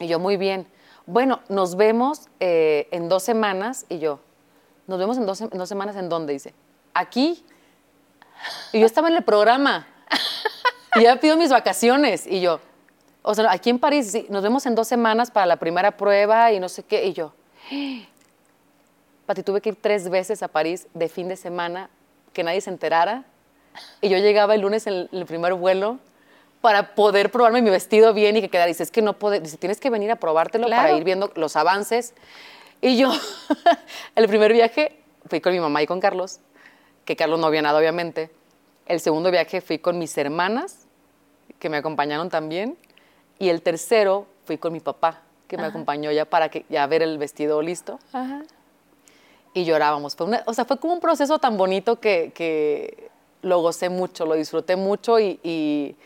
S2: Y yo, muy bien. Bueno, nos vemos eh, en dos semanas. Y yo, ¿nos vemos en dos, en dos semanas en dónde? Dice, aquí. Y yo estaba en el programa. Y ya pido mis vacaciones. Y yo, o sea, aquí en París, sí, nos vemos en dos semanas para la primera prueba y no sé qué. Y yo, Pati, tuve que ir tres veces a París de fin de semana, que nadie se enterara. Y yo llegaba el lunes en el, primer vuelo para poder probarme mi vestido bien y que quedara. Dice, es que no puede, dice, tienes que venir a probártelo para
S1: Claro.
S2: ir viendo los avances. Y yo, el primer viaje fui con mi mamá y con Carlos, que Carlos no había nada, obviamente. El segundo viaje fui con mis hermanas, que me acompañaron también. Y el tercero fui con mi papá, que me acompañó ya para que, ya ver el vestido listo
S1: Ajá.
S2: Y llorábamos. Fue una- o sea, fue como un proceso tan bonito que, que lo gocé mucho, lo disfruté mucho y, y-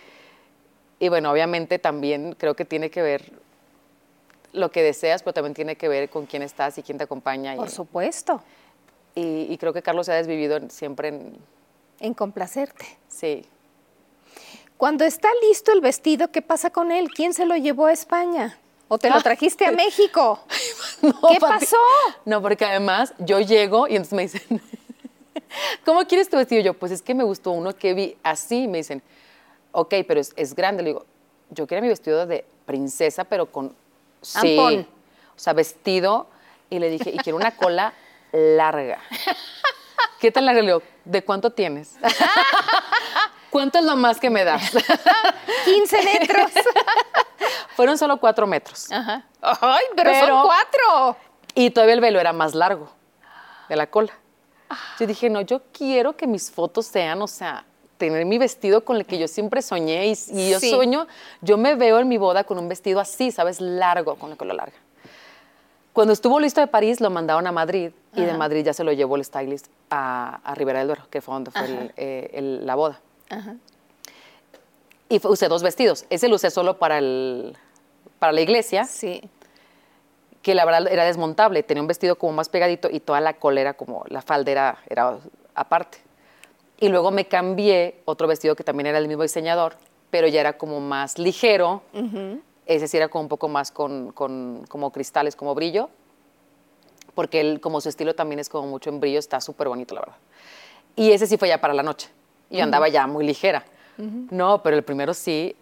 S2: y bueno, obviamente también creo que tiene que ver lo que deseas, pero también tiene que ver con quién estás y quién te acompaña.
S1: Por
S2: y,
S1: supuesto.
S2: y- creo que Carlos se ha desvivido siempre en...
S1: En complacerte.
S2: Sí.
S1: Cuando está listo el vestido, ¿qué pasa con él? ¿Quién se lo llevó a España? ¿O te lo trajiste a México?
S2: No,
S1: ¿Qué pasó?
S2: No, porque además yo llego y entonces me dicen, ¿cómo quieres tu vestido? Yo, pues es que me gustó uno que vi así. Me dicen, ok, pero es, es grande. Le digo, yo quería mi vestido de princesa, pero con... Sí,
S1: Ampón.
S2: o sea, vestido. Y le dije, y quiero una cola larga. ¿Qué tan larga? Le digo, ¿de cuánto tienes? ¿Cuánto es lo más que me das?
S1: 15 metros.
S2: Fueron solo cuatro metros.
S1: Ajá. Ay, pero,
S2: Pero-
S1: son cuatro.
S2: Y todavía el velo era más largo de la cola. Yo dije, no, yo quiero que mis fotos sean, o sea, tener mi vestido con el que yo siempre soñé y, y yo
S1: Sí.
S2: sueño, yo me veo en mi boda con un vestido así, ¿sabes? Largo, con la cola larga. Cuando estuvo listo de París, lo mandaron a Madrid y de Madrid ya se lo llevó el stylist a, a Ribera del Duero, que fue donde fue el- eh, el- la boda.
S1: Ajá.
S2: Y usé dos vestidos. Ese lo usé solo para, el, para la iglesia,
S1: Sí.
S2: que la verdad era desmontable. Tenía un vestido como más pegadito y toda la colera, como la falda era, era aparte. Y luego me cambié otro vestido que también era el mismo diseñador, pero ya era como más ligero. Ese sí era como un poco más con, con- como cristales, como brillo. Porque él, como su estilo también es como mucho en brillo, está súper bonito, la verdad. Y ese sí fue ya para la noche. Y yo andaba ya muy ligera. No, pero el primero sí.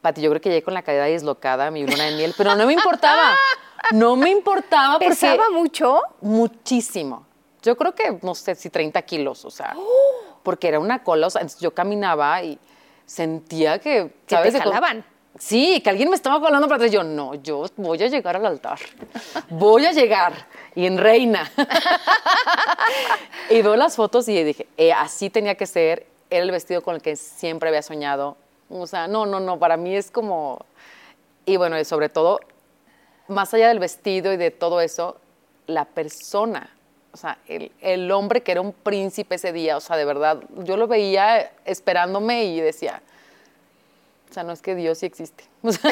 S2: Pati, yo creo que llegué con la caída dislocada, mi luna de miel, pero no me importaba. No me importaba porque...
S1: ¿Pesaba mucho?
S2: Muchísimo. Yo creo que, no sé, si 30 kilos, o sea, porque era una cola, o sea, yo caminaba y sentía que...
S1: Que
S2: ¿sabes?
S1: te jalaban.
S2: Sí, que alguien me estaba jalando para atrás. Yo, no, yo voy a llegar al altar. Voy a llegar. Y en reina. y veo las fotos y dije, eh, así tenía que ser. Era el vestido con el que siempre había soñado. O sea, no, no, no, para mí es como... Y bueno, sobre todo, más allá del vestido y de todo eso, la persona. O sea, el, el hombre que era un príncipe ese día, o sea, de verdad, yo lo veía esperándome y decía, o sea, no es que Dios sí existe. O sea,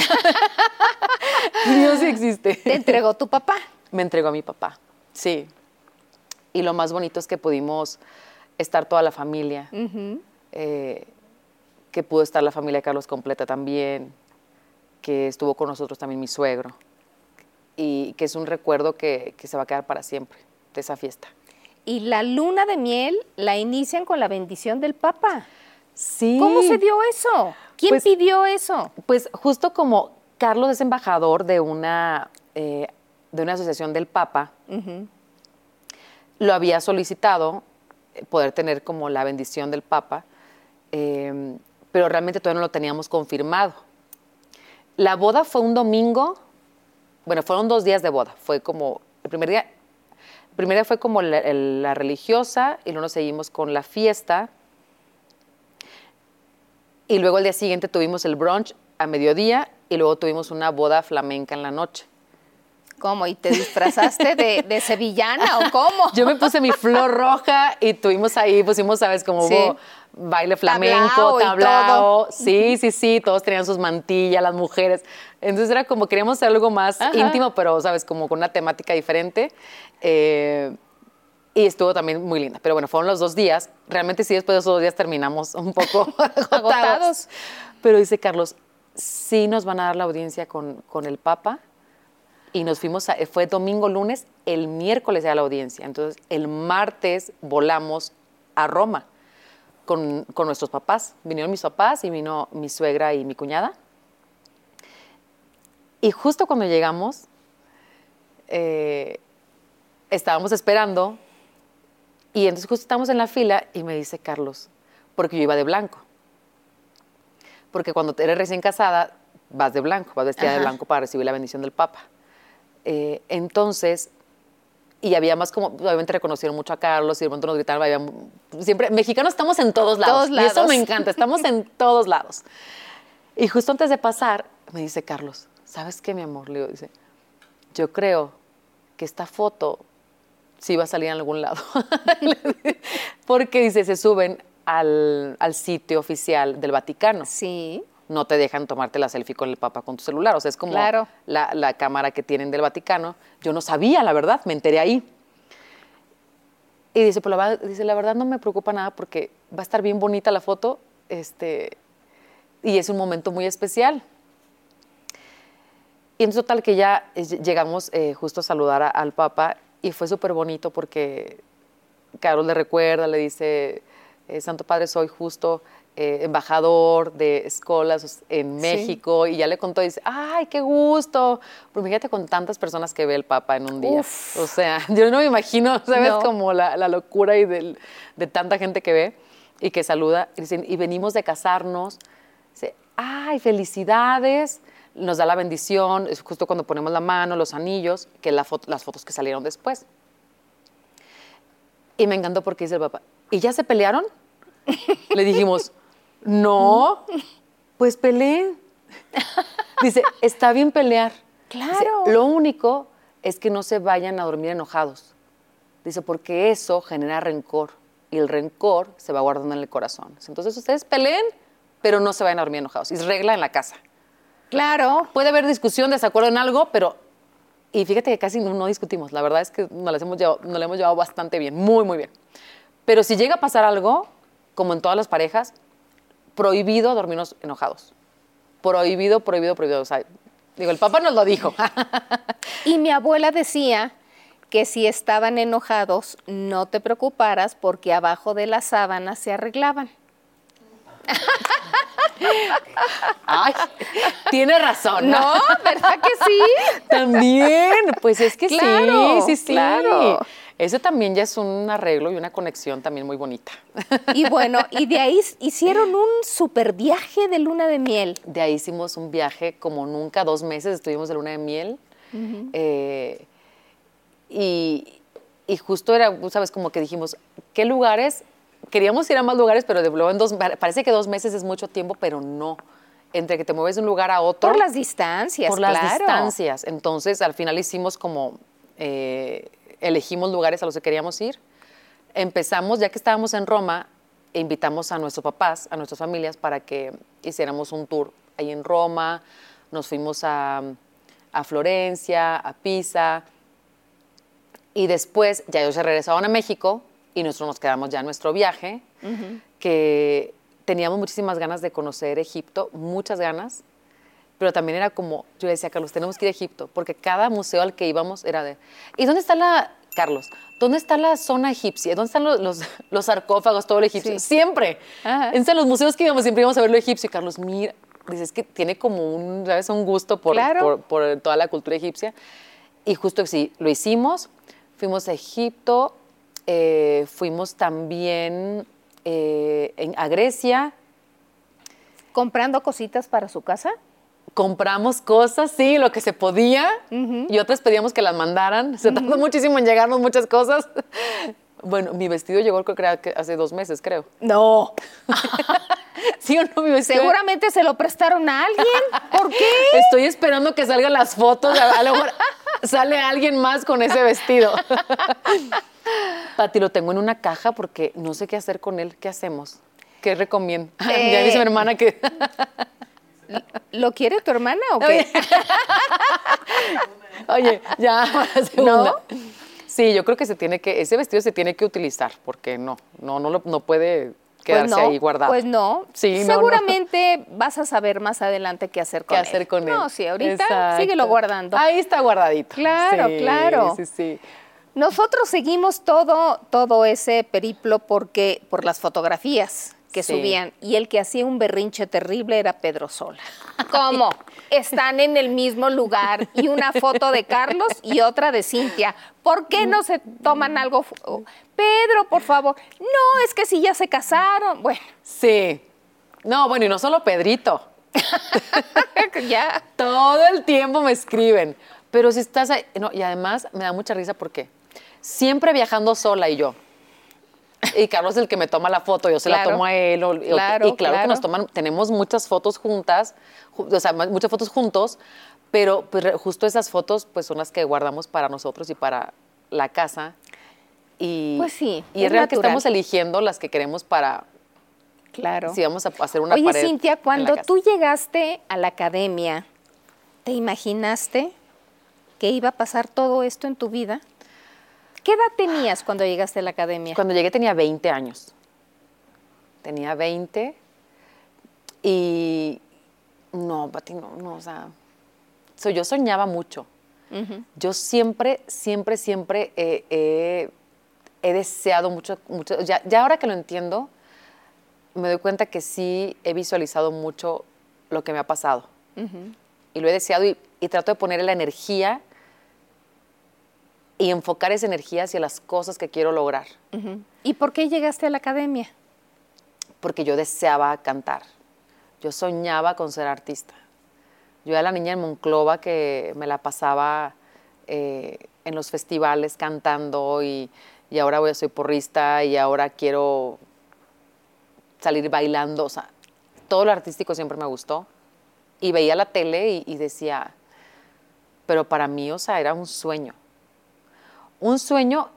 S2: Dios sí existe.
S1: Te entregó tu papá.
S2: Me entregó a mi papá, sí. Y lo más bonito es que pudimos estar toda la familia, eh, que pudo estar la familia de Carlos completa también, que estuvo con nosotros también mi suegro, y que es un recuerdo que, que se va a quedar para siempre de esa fiesta.
S1: Y la luna de miel la inician con la bendición del Papa.
S2: Sí.
S1: ¿Cómo se dio eso? ¿Quién
S2: Pues-
S1: pidió eso?
S2: Pues justo como Carlos es embajador de una, eh, de una asociación del Papa, lo había solicitado eh, poder tener como la bendición del Papa, eh, pero realmente todavía no lo teníamos confirmado. La boda fue un domingo, bueno, fueron dos días de boda, fue como, el primer día, el primer día fue como la, el- la religiosa y luego nos seguimos con la fiesta. Y luego el día siguiente tuvimos el brunch a mediodía y luego tuvimos una boda flamenca en la noche.
S1: ¿Cómo? ¿Y te disfrazaste de, de sevillana o cómo?
S2: Yo me puse mi flor roja y tuvimos ahí, pusimos, ¿sabes? Como
S1: Sí.
S2: hubo baile flamenco,
S1: Tablao.
S2: Sí, sí, sí, todos tenían sus mantillas, las mujeres. Entonces era como, queríamos hacer algo más
S1: Ajá.
S2: íntimo, pero, ¿sabes? Como con una temática diferente. Eh, y estuvo también muy linda. Pero bueno, fueron los dos días. Realmente sí, después de esos dos días terminamos un poco agotados.
S1: Agotados.
S2: Pero dice Carlos, sí nos van a dar la audiencia con, con el Papa. Y nos fuimos, a- fue domingo, lunes, el miércoles era la audiencia. Entonces, el martes volamos a Roma con, con nuestros papás. Vinieron mis papás y vino mi suegra y mi cuñada. Y justo cuando llegamos, eh, estábamos esperando y entonces justo estábamos en la fila y me dice Carlos, porque yo iba de blanco. Porque cuando eres recién casada, vas de blanco, vas vestida de blanco para recibir la bendición del Papa. Eh, entonces, y había más como, obviamente reconocieron mucho a Carlos y de pronto nos gritaron, había, siempre, mexicanos estamos en todos lados.
S1: Todos
S2: Y eso me encanta, estamos en todos lados. Y justo antes de pasar, me dice Carlos, ¿sabes qué, mi amor? Le digo, dice, yo creo que esta foto sí va a salir en algún lado. Porque dice, se suben al, al sitio oficial del Vaticano.
S1: Sí.
S2: No te dejan tomarte la selfie con el Papa con tu celular. O sea, es como
S1: Claro.
S2: la, la cámara que tienen del Vaticano. Yo no sabía, la verdad, me enteré ahí. Y dice, pues la, verdad- dice, la verdad no me preocupa nada porque va a estar bien bonita la foto este, y es un momento muy especial. Y en total que ya eh, llegamos eh, justo a saludar a- al Papa y fue súper bonito porque Carol le recuerda, le dice, eh, Santo Padre, soy justo eh, embajador de escuelas en México y ya le contó y dice, ay, qué gusto. Pero fíjate con tantas personas que ve el Papa en un día.
S1: Uf.
S2: O sea, yo no me imagino, ¿sabes?
S1: No.
S2: Como la, la locura y del- de tanta gente que ve y que saluda. Y, dicen, y venimos de casarnos. Dice, ay, felicidades. Nos da la bendición, es justo cuando ponemos la mano, los anillos, que la foto- las fotos que salieron después. Y me encantó porque dice el papá, ¿y ya se pelearon? Le dijimos, no, pues peleen. Dice, está bien pelear. Dice,
S1: Claro.
S2: Lo único es que no se vayan a dormir enojados. Dice, porque eso genera rencor y el rencor se va guardando en el corazón. Entonces ustedes peleen, pero no se vayan a dormir enojados. Es regla en la casa.
S1: Claro.
S2: Puede haber discusión, desacuerdo en algo, pero... Y fíjate que casi no, no discutimos. La verdad es que nos la hemos llevado, nos la hemos llevado bastante bien, muy, muy bien. Pero si llega a pasar algo, como en todas las parejas, prohibido dormirnos enojados. Prohibido, prohibido, prohibido. O sea, digo, el papá nos lo dijo.
S1: Y mi abuela decía que si estaban enojados, no te preocuparas porque abajo de la sábana se arreglaban.
S2: Ay, tiene razón.
S1: No, ¿verdad que sí?
S2: También, pues es que
S1: Claro,
S2: sí, sí, sí.
S1: claro.
S2: Eso también ya es un arreglo y una conexión también muy bonita.
S1: Y bueno, y de ahí hicieron un super viaje de luna de miel.
S2: De ahí hicimos un viaje como nunca, dos meses estuvimos de luna de miel. Eh, y, y justo era, sabes, como que dijimos, ¿qué lugares? Queríamos ir a más lugares, pero de luego en dos, parece que dos meses es mucho tiempo, pero no. Entre que te mueves de un lugar a otro.
S1: Por las distancias,
S2: por las
S1: claro.
S2: distancias. Entonces, al final hicimos como, eh, elegimos lugares a los que queríamos ir. Empezamos, ya que estábamos en Roma, e invitamos a nuestros papás, a nuestras familias, para que hiciéramos un tour ahí en Roma. Nos fuimos a, a Florencia, a Pisa. Y después, ya ellos se regresaron a México y nosotros nos quedamos ya en nuestro viaje, que teníamos muchísimas ganas de conocer Egipto, muchas ganas, pero también era como, yo decía, Carlos, tenemos que ir a Egipto, porque cada museo al que íbamos era de, ¿y dónde está la, Carlos, dónde está la zona egipcia? ¿Dónde están los, los, los sarcófagos, todo lo egipcio?
S1: Sí.
S2: Siempre.
S1: Ajá.
S2: En los museos que íbamos siempre íbamos a ver lo egipcio, y Carlos, mira, dices que tiene como un, ¿sabes? un gusto por,
S1: Claro.
S2: por, por toda la cultura egipcia. Y justo sí, lo hicimos, fuimos a Egipto, eh, fuimos también eh, en- a Grecia,
S1: Comprando cositas para su casa.
S2: Compramos cosas, sí, lo que se podía, y otras pedíamos que las mandaran. Se tardó muchísimo en llegarnos muchas cosas. Bueno, mi vestido llegó creo que hace dos meses, creo.
S1: No.
S2: ¿Sí o no? Mi vestido.
S1: Seguramente se lo prestaron a alguien. ¿Por qué?
S2: Estoy esperando que salgan las fotos. A, lo mejor sale alguien más con ese vestido. Pati, lo tengo en una caja porque no sé qué hacer con él. ¿Qué hacemos? ¿Qué recomiendo? ya
S1: Eh,
S2: dice mi hermana que...
S1: ¿Lo quiere tu hermana o qué?
S2: Oye, ya, segunda. Sí, yo creo que se tiene que, ese vestido se tiene que utilizar, porque no, no, no, lo- no puede quedarse
S1: pues no,
S2: ahí guardado.
S1: Pues no.
S2: Sí, no, no.
S1: Seguramente vas a saber más adelante qué hacer con
S2: ¿Qué
S1: él.
S2: hacer con él?
S1: No, sí, ahorita
S2: Exacto.
S1: síguelo guardando.
S2: Ahí está guardadito.
S1: Claro,
S2: Sí,
S1: claro.
S2: Sí, sí.
S1: Nosotros seguimos todo, todo ese periplo porque, por las fotografías que
S2: Sí.
S1: subían. Y el que hacía un berrinche terrible era Pedro Sola. ¿Cómo? Están en el mismo lugar y una foto de Carlos y otra de Cintia. ¿Por qué no se toman algo? fu- Pedro, por favor. No, es que si ya se casaron. Bueno,
S2: Sí. No, bueno, y no solo Pedrito.
S1: ya.
S2: Todo el tiempo me escriben. Pero si estás ahí. No, y además me da mucha risa porque siempre viajando sola y yo. Y Carlos es el que me toma la foto, yo se la tomo a él. o-
S1: Claro,
S2: y claro, que nos toman, tenemos muchas fotos juntas, ju- o sea, muchas fotos juntos, pero pues, justo esas fotos pues son las que guardamos para nosotros y para la casa. Y,
S1: Pues sí,
S2: Y es,
S1: es
S2: real que estamos eligiendo las que queremos para,
S1: Claro.
S2: si vamos a hacer una
S1: Oye,
S2: pared.
S1: Cintia, cuando tú llegaste a la academia, ¿te imaginaste que iba a pasar todo esto en tu vida? ¿Qué edad tenías cuando llegaste a la academia?
S2: Cuando llegué tenía 20 años. Tenía 20 y no, Pati, no, no, o sea, so, yo soñaba mucho. Yo siempre, siempre, siempre eh, eh, he deseado mucho, mucho ya, ya ahora que lo entiendo, me doy cuenta que sí he visualizado mucho lo que me ha pasado. Y lo he deseado y, y trato de poner la energía y enfocar esa energía hacia las cosas que quiero lograr.
S1: ¿Y por qué llegaste a la academia?
S2: porque yo deseaba cantar. Yo soñaba con ser artista. Yo era la niña en Monclova que me la pasaba eh, en los festivales cantando y, y ahora voy, soy porrista y ahora quiero salir bailando. O sea, todo lo artístico siempre me gustó. Y veía la tele y, y decía, pero para mí, o sea, era un sueño. Un sueño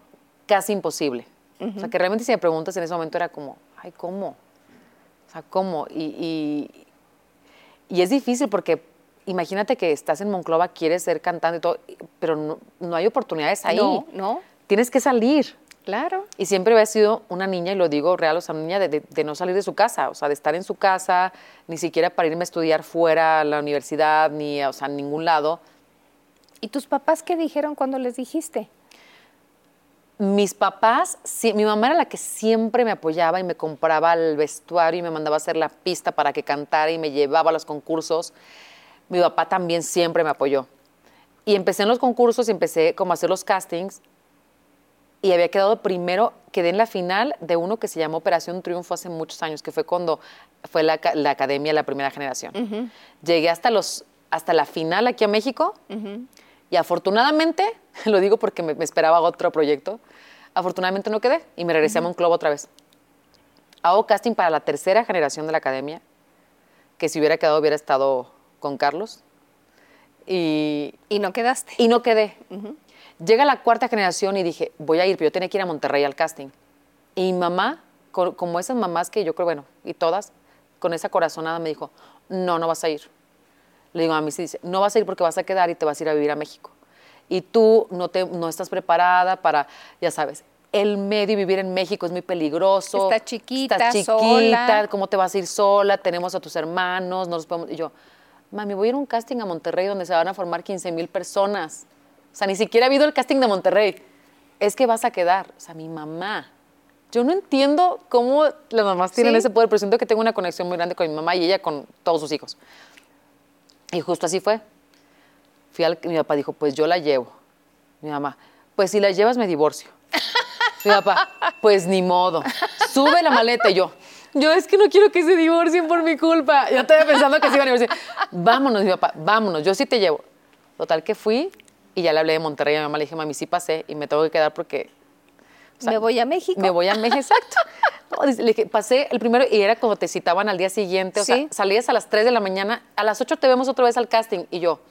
S2: casi imposible. O sea, que realmente si me preguntas en ese momento era como, ay, ¿cómo? O sea, ¿cómo? Y, y- y es difícil porque imagínate que estás en Monclova, quieres ser cantante y todo, pero no, no hay oportunidades ahí.
S1: No, no,
S2: Tienes que salir.
S1: claro.
S2: Y siempre había sido una niña, y lo digo real, o sea, una niña de, de- de no salir de su casa, o sea, de estar en su casa, ni siquiera para irme a estudiar fuera a la universidad, ni o sea, a ningún lado.
S1: ¿Y tus papás qué dijeron cuando les dijiste?
S2: Mis papás, sí, mi mamá era la que siempre me apoyaba y me compraba el vestuario y me mandaba a hacer la pista para que cantara y me llevaba a los concursos. Mi papá también siempre me apoyó. Y empecé en los concursos y empecé como a hacer los castings y había quedado primero, quedé en la final de uno que se llamó Operación Triunfo hace muchos años, que fue cuando fue la, la academia de la primera generación. Llegué hasta, los, hasta la final aquí a México y afortunadamente, lo digo porque me, me esperaba otro proyecto, afortunadamente no quedé y me regresé a Monclova otra vez. Hago casting para la tercera generación de la academia, que si hubiera quedado hubiera estado con Carlos. Y,
S1: Y no quedaste.
S2: y no quedé. Llega la cuarta generación y dije, voy a ir, pero yo tenía que ir a Monterrey al casting. Y mi mamá, co- como esas mamás que yo creo, bueno, y todas, con esa corazonada me dijo, no, no vas a ir. Le digo a mí, sí, dice, no vas a ir porque vas a quedar y te vas a ir a vivir a México. Y tú no, te, no estás preparada para, ya sabes, el medio y vivir en México es muy peligroso.
S1: Está chiquita,
S2: Estás chiquita,
S1: sola.
S2: ¿cómo te vas a ir sola? Tenemos a tus hermanos, no los podemos... Y yo, mami, voy a ir a un casting a Monterrey donde se van a formar 15 mil personas. O sea, ni siquiera ha habido el casting de Monterrey. Es que vas a quedar. O sea, mi mamá. Yo no entiendo cómo las mamás tienen
S1: Sí.
S2: ese poder, pero siento que tengo una conexión muy grande con mi mamá y ella con todos sus hijos. Y justo así fue. Fui al, mi papá dijo, pues yo la llevo. Mi mamá, pues si la llevas me divorcio. Mi papá, pues ni modo. Sube la maleta y yo. Yo es que no quiero que se divorcien por mi culpa. Yo estaba pensando que se iban a divorciar. Vámonos, mi papá, vámonos, yo sí te llevo. Total que fui y ya le hablé de Monterrey a mi mamá. Le dije, mami, sí pasé y me tengo que quedar porque sea,
S1: me voy a México.
S2: me voy a México, exacto. No, le dije, pasé el primero y era como te citaban al día siguiente. O
S1: Sí.
S2: sea, salías a las 3 de la mañana, a las 8 te vemos otra vez al casting. Y yo,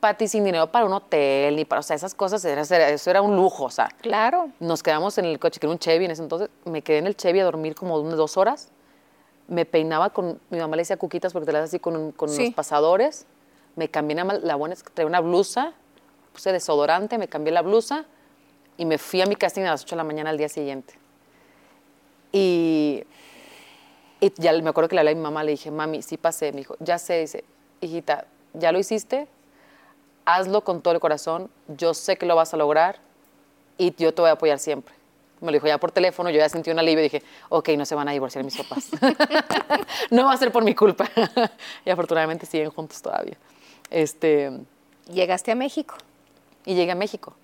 S2: Pati, sin dinero para un hotel ni para, o sea, esas cosas, era, eso era un lujo, o sea.
S1: Claro.
S2: Nos quedamos en el coche, que era un Chevy en ese entonces. Me quedé en el Chevy a dormir como unas dos horas. Me peinaba con, mi mamá le decía cuquitas porque te las hacía así con, con
S1: Sí.
S2: los pasadores. Me cambié, más- la buena es que traía una blusa, puse desodorante, me cambié la blusa y me fui a mi casting a las 8 de la mañana al día siguiente. Y, y ya me acuerdo que le hablé a mi mamá, le dije, mami, sí pasé. Me dijo, ya sé, dice, hijita, ¿ya lo hiciste? Hazlo con todo el corazón, yo sé que lo vas a lograr y yo te voy a apoyar siempre. Me lo dijo ya por teléfono, yo ya sentí un alivio y dije, ok, no se van a divorciar mis papás. no va a ser por mi culpa. y afortunadamente siguen juntos todavía. Este,
S1: Llegaste a México.
S2: y llegué a México.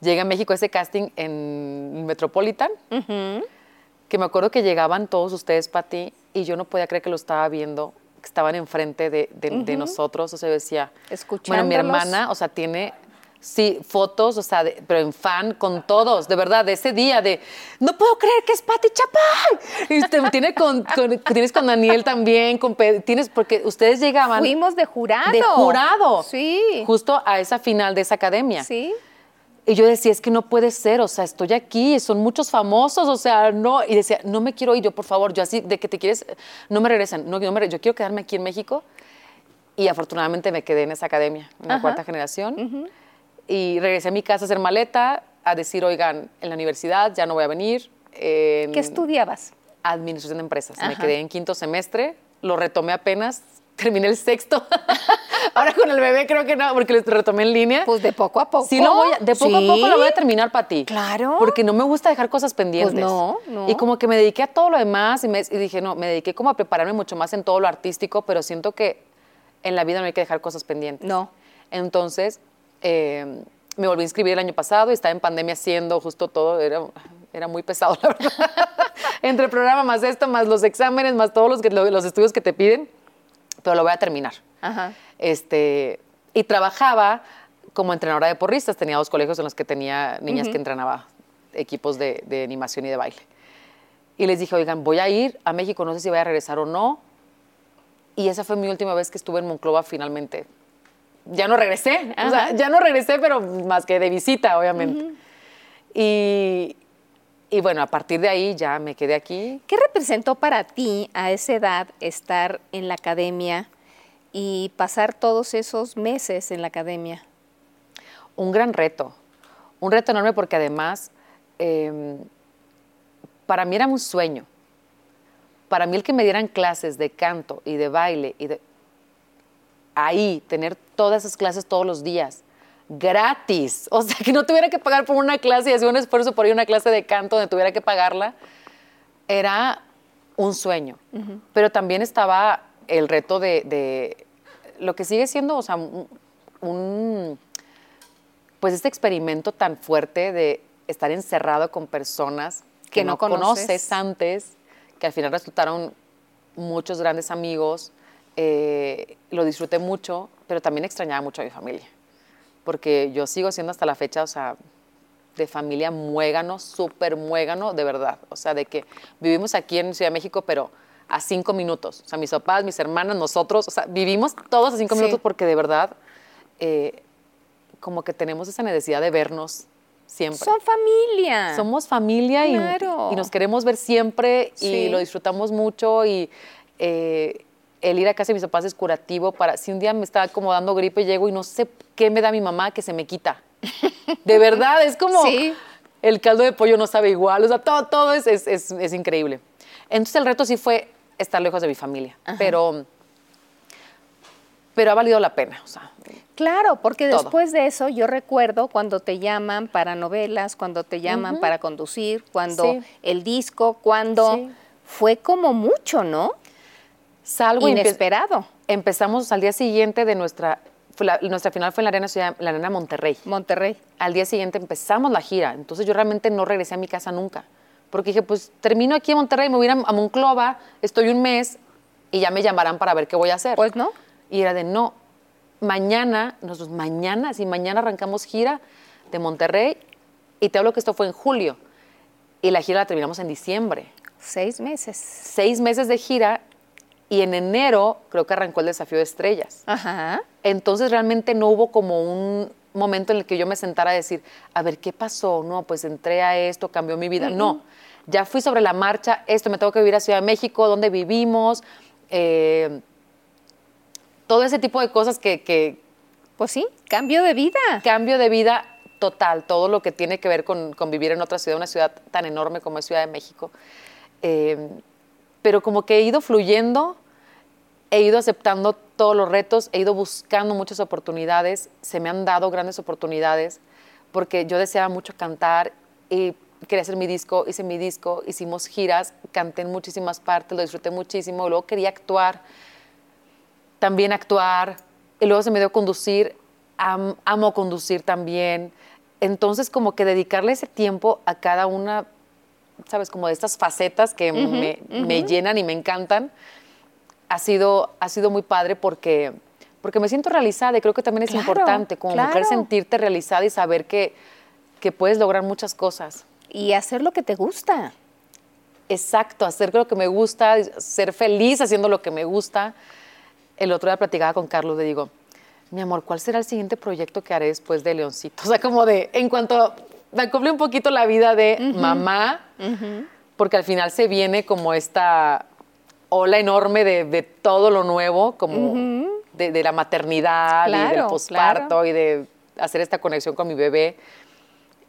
S2: Llegué a México a ese casting en Metropolitan, que me acuerdo que llegaban todos ustedes, Pati, y yo no podía creer que lo estaba viendo, que estaban enfrente de, de- de nosotros. O sea, yo decía, bueno, mi hermana, o sea, tiene, sí, fotos, o sea, de- pero en fan con todos, de verdad, de ese día, de, no puedo creer que es Pati Chapay. Y te- tiene con, con- tienes con Daniel también, con tienes, porque ustedes llegaban
S1: Fuimos de jurado.
S2: de jurado.
S1: Sí.
S2: Justo a esa final de esa academia.
S1: Sí.
S2: Y yo decía, es que no puede ser, o sea, estoy aquí, son muchos famosos, o sea, no. Y decía, no me quiero ir, yo por favor, yo así, de que te quieres, no me regresan, no, no me yo quiero quedarme aquí en México. Y afortunadamente me quedé en esa academia, en la
S1: Ajá.
S2: cuarta generación. Y regresé a mi casa a hacer maleta, a decir, oigan, en la universidad ya no voy a venir. en
S1: ¿Qué estudiabas?
S2: Administración de empresas. Me quedé en quinto semestre, lo retomé apenas, terminé el sexto. Ahora con el bebé creo que no, porque lo retomé en línea.
S1: Pues de poco a poco.
S2: Sí, lo voy a- de poco
S1: Sí.
S2: a poco lo voy a terminar para ti.
S1: Claro.
S2: Porque no me gusta dejar cosas pendientes.
S1: Pues no, no.
S2: Y como que me dediqué a todo lo demás y, me- y dije, no, me dediqué como a prepararme mucho más en todo lo artístico, pero siento que en la vida no hay que dejar cosas pendientes.
S1: No.
S2: Entonces, eh, me volví a inscribir el año pasado y estaba en pandemia haciendo justo todo. Era, era muy pesado, la verdad. Entre el programa más esto, más los exámenes, más todos los, que- los estudios que te piden. Pero lo voy a terminar.
S1: Ajá.
S2: Este, y trabajaba como entrenadora de porristas. Tenía dos colegios en los que tenía niñas que entrenaba equipos de, de animación y de baile. Y les dije, oigan, voy a ir a México, no sé si voy a regresar o no. Y esa fue mi última vez que estuve en Monclova finalmente. Ya no regresé, o sea, ya no regresé, pero más que de visita, obviamente. y, y bueno, a partir de ahí ya me quedé aquí.
S1: ¿Qué representó para ti a esa edad estar en la academia y pasar todos esos meses en la academia?
S2: un gran reto, un reto enorme porque además eh, para mí era un sueño. Para mí el que me dieran clases de canto y de baile y de ahí tener todas esas clases todos los días, gratis. O sea, que no tuviera que pagar por una clase y hacer un esfuerzo por ir a una clase de canto donde tuviera que pagarla. Era un sueño. Pero también estaba el reto de, de lo que sigue siendo, o sea, un, un- pues este experimento tan fuerte de estar encerrado con personas que,
S1: Que no
S2: no
S1: conoces.
S2: conoces antes, que al final resultaron muchos grandes amigos. eh, lo disfruté mucho, pero también extrañaba mucho a mi familia. Porque yo sigo siendo hasta la fecha, o sea, de familia muégano, súper muégano, de verdad. O sea, de que vivimos aquí en Ciudad de México, pero a cinco minutos. O sea, mis papás, mis hermanas, nosotros, o sea, vivimos todos a cinco
S1: Sí.
S2: minutos porque de verdad, eh, como que tenemos esa necesidad de vernos siempre.
S1: Son familia.
S2: Somos familia y-
S1: Claro.
S2: y, nos queremos ver siempre
S1: Sí.
S2: y lo disfrutamos mucho y eh, el ir a casa de mis papás es curativo para si un día me está como dando gripe llego y no sé qué me da mi mamá que se me quita. De verdad, es como
S1: Sí.
S2: el caldo de pollo no sabe igual, o sea, todo, todo es, es, es- es increíble. Entonces el reto sí fue estar lejos de mi familia, pero, pero ha valido la pena, o sea,
S1: Claro, porque
S2: Todo.
S1: después de eso yo recuerdo cuando te llaman para novelas, cuando te llaman para conducir, cuando
S2: Sí.
S1: el disco, cuando
S2: Sí.
S1: fue como mucho, ¿no?
S2: Salgo
S1: Inesperado.
S2: empezamos al día siguiente de nuestra, la- nuestra final fue en la Arena, Ciudad, la Arena Monterrey.
S1: Monterrey.
S2: Al día siguiente empezamos la gira, entonces yo realmente no regresé a mi casa nunca, porque dije, pues termino aquí en Monterrey, me voy a a Monclova, estoy un mes y ya me llamarán para ver qué voy a hacer.
S1: Pues no.
S2: Y era de no, mañana, nosotros mañana, si mañana arrancamos gira de Monterrey, y te hablo que esto fue en julio, y la gira la terminamos en diciembre.
S1: Seis meses.
S2: Seis meses de gira, y en enero creo que arrancó el desafío de estrellas.
S1: Ajá.
S2: Entonces realmente no hubo como un momento en el que yo me sentara a decir, a ver, ¿qué pasó? No, pues entré a esto, cambió mi vida. No, ya fui sobre la marcha, esto, me tengo que vivir a Ciudad de México, donde vivimos, eh, todo ese tipo de cosas que, que
S1: Pues sí, cambio de vida.
S2: cambio de vida total, todo lo que tiene que ver con, con vivir en otra ciudad, una ciudad tan enorme como es Ciudad de México. Eh, pero como que he ido fluyendo, he ido aceptando todos los retos, he ido buscando muchas oportunidades, se me han dado grandes oportunidades, porque yo deseaba mucho cantar y quería hacer mi disco, hice mi disco, hicimos giras, canté en muchísimas partes, lo disfruté muchísimo, luego quería actuar, también actuar, y luego se me dio conducir, am- amo conducir también. Entonces, como que dedicarle ese tiempo a cada una, ¿sabes? Como de estas facetas que me, me llenan y me encantan, ha sido, ha sido muy padre porque, porque me siento realizada y creo que también es
S1: Claro,
S2: importante como mujer
S1: claro.
S2: sentirte realizada y saber que, que puedes lograr muchas cosas.
S1: Y hacer lo que te gusta.
S2: Exacto, hacer lo que me gusta, ser feliz haciendo lo que me gusta. El otro día platicaba con Carlos, le digo, mi amor, ¿cuál será el siguiente proyecto que haré después de Leoncito? O sea, como de, en cuanto me acople un poquito la vida de mamá, porque al final se viene como esta ola enorme de, de todo lo nuevo, como de, de la maternidad y del posparto
S1: claro.
S2: y de hacer esta conexión con mi bebé.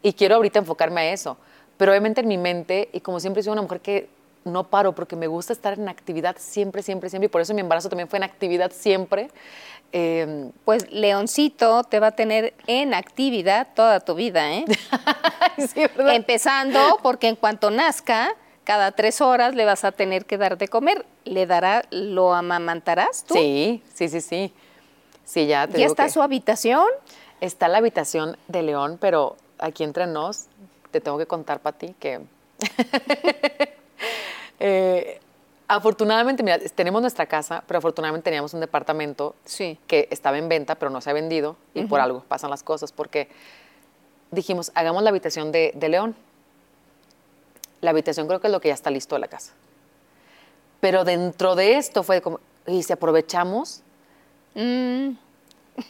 S2: Y quiero ahorita enfocarme a eso. Pero obviamente en mi mente, y como siempre soy una mujer que no paro porque me gusta estar en actividad siempre, siempre, siempre. Y por eso mi embarazo también fue en actividad siempre. Eh,
S1: Pues Leoncito te va a tener en actividad toda tu vida, ¿eh?
S2: sí, ¿verdad?
S1: Empezando porque en cuanto nazca, cada tres horas le vas a tener que dar de comer. ¿Le dará, lo amamantarás tú?
S2: Sí, sí, sí, sí. Sí, ya te
S1: ¿Ya
S2: digo
S1: está
S2: que
S1: su habitación?
S2: Está la habitación de León, pero aquí entre nos, te tengo que contar, Pati, que eh, afortunadamente, mira, tenemos nuestra casa, pero afortunadamente teníamos un departamento
S1: Sí.
S2: que estaba en venta, pero no se ha vendido, y por algo pasan las cosas, porque dijimos, hagamos la habitación de, de León. La habitación creo que es lo que ya está listo de la casa. Pero dentro de esto fue como, y si aprovechamos,
S1: Mm,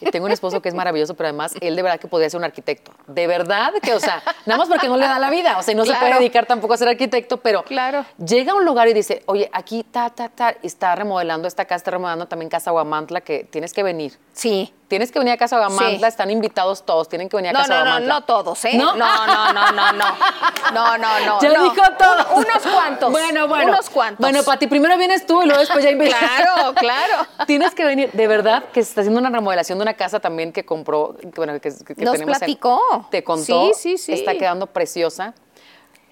S2: y tengo un esposo que es maravilloso, pero además él de verdad que podría ser un arquitecto. De verdad que, o sea, nada más porque no le da la vida, o sea, y no se puede dedicar tampoco a ser arquitecto, pero
S1: Claro.
S2: llega a un lugar y dice, oye, aquí ta, ta, ta, y está remodelando esta casa, está remodelando también Casa Guamantla, que tienes que venir.
S1: sí.
S2: Tienes que venir a Casa Guamantla,
S1: Sí.
S2: están invitados todos, tienen que venir a
S1: No,
S2: Casa
S1: no, no,
S2: Guamantla.
S1: no todos, ¿eh?
S2: ¿No?
S1: No, no, no, no, no. No, no, no.
S2: Ya
S1: no.
S2: dijo todos.
S1: Un- Unos cuantos.
S2: Bueno, bueno.
S1: Unos cuantos.
S2: Bueno, Pati, primero vienes tú y luego después ya invitas.
S1: Claro, claro.
S2: Tienes que venir. De verdad que se está haciendo una remodelación de una casa también que compró, que, bueno, que, que
S1: Nos
S2: tenemos en-
S1: platicó.
S2: te contó.
S1: Sí, sí, sí.
S2: Está quedando preciosa.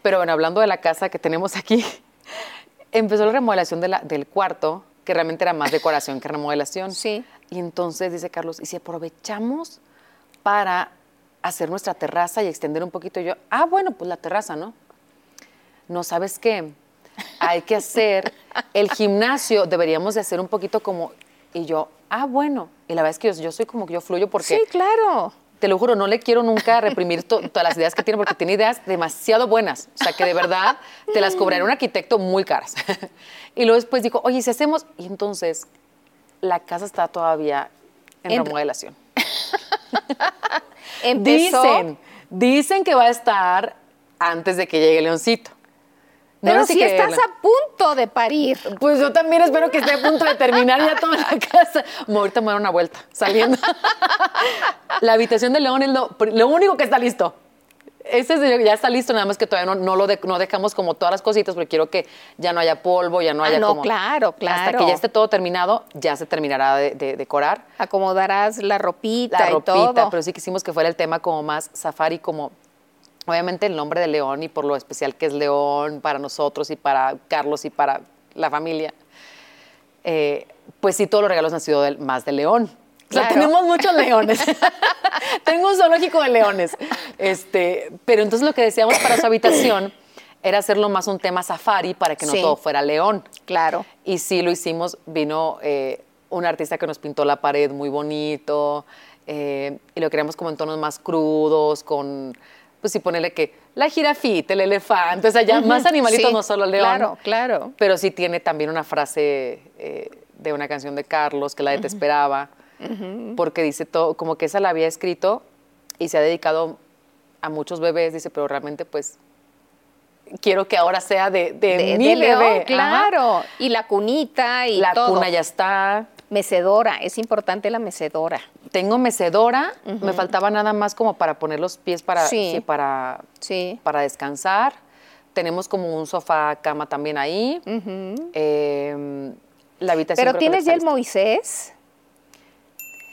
S2: Pero bueno, hablando de la casa que tenemos aquí, empezó la remodelación de la- del cuarto, que realmente era más decoración que remodelación.
S1: Sí.
S2: Y entonces dice Carlos, ¿y si aprovechamos para hacer nuestra terraza y extender un poquito? Y yo, ah, bueno, pues la terraza, ¿no? No, ¿sabes qué? Hay que hacer el gimnasio, deberíamos de hacer un poquito como... Y yo, ah, bueno. Y la verdad es que yo, yo soy como que yo fluyo porque
S1: Sí, claro.
S2: te lo juro, no le quiero nunca reprimir to- todas las ideas que tiene porque tiene ideas demasiado buenas. O sea, que de verdad te las cobrará un arquitecto muy caras. y luego después dijo, oye, si hacemos... Y entonces la casa está todavía en,
S1: En-
S2: remodelación. Dicen, dicen que va a estar antes de que llegue Leoncito. No
S1: Pero si estás a punto de parir.
S2: Pues yo también espero que esté a punto de terminar ya toda la casa. Ahorita me voy a dar una vuelta, saliendo. la habitación de León es lo, lo único que está listo. Ese es- ya está listo, nada más que todavía no, no lo de- no dejamos como todas las cositas, porque quiero que ya no haya polvo, ya no
S1: Ah,
S2: haya
S1: no,
S2: como...
S1: claro,
S2: Hasta
S1: claro.
S2: que ya esté todo terminado, ya se terminará de, de decorar
S1: Acomodarás la ropita
S2: la
S1: y
S2: ropita,
S1: todo.
S2: pero sí quisimos que fuera el tema como más safari, como obviamente el nombre de León y por lo especial que es León para nosotros y para Carlos y para la familia. Eh, pues sí, todos los regalos han sido del- más de León. O sea, tenemos muchos leones. Tengo un zoológico de leones. Este, pero entonces lo que decíamos para su habitación era hacerlo más un tema safari para que no
S1: Sí.
S2: todo fuera león.
S1: Claro.
S2: Y sí lo hicimos, vino eh, un artista que nos pintó la pared muy bonito eh, y lo queríamos como en tonos más crudos, con, pues sí, ponerle que la jirafita, el elefante, o sea, ya más animalitos,
S1: Sí,
S2: no solo león.
S1: Claro, claro.
S2: Pero sí tiene también una frase eh, de una canción de Carlos, que la de Te Esperaba, porque dice todo, como que esa la había escrito y se ha dedicado a muchos bebés, dice, pero realmente pues quiero que ahora sea de, de,
S1: De,
S2: mi
S1: de León,
S2: bebé. Ajá.
S1: claro. Y la cunita y
S2: La
S1: todo.
S2: cuna ya está.
S1: Mecedora, es importante la mecedora.
S2: Tengo mecedora, me faltaba nada más como para poner los pies para,
S1: Sí.
S2: sí, para,
S1: Sí.
S2: para descansar. Tenemos como un sofá cama también ahí. Eh, la habitación.
S1: Pero tienes ya el. Moisés,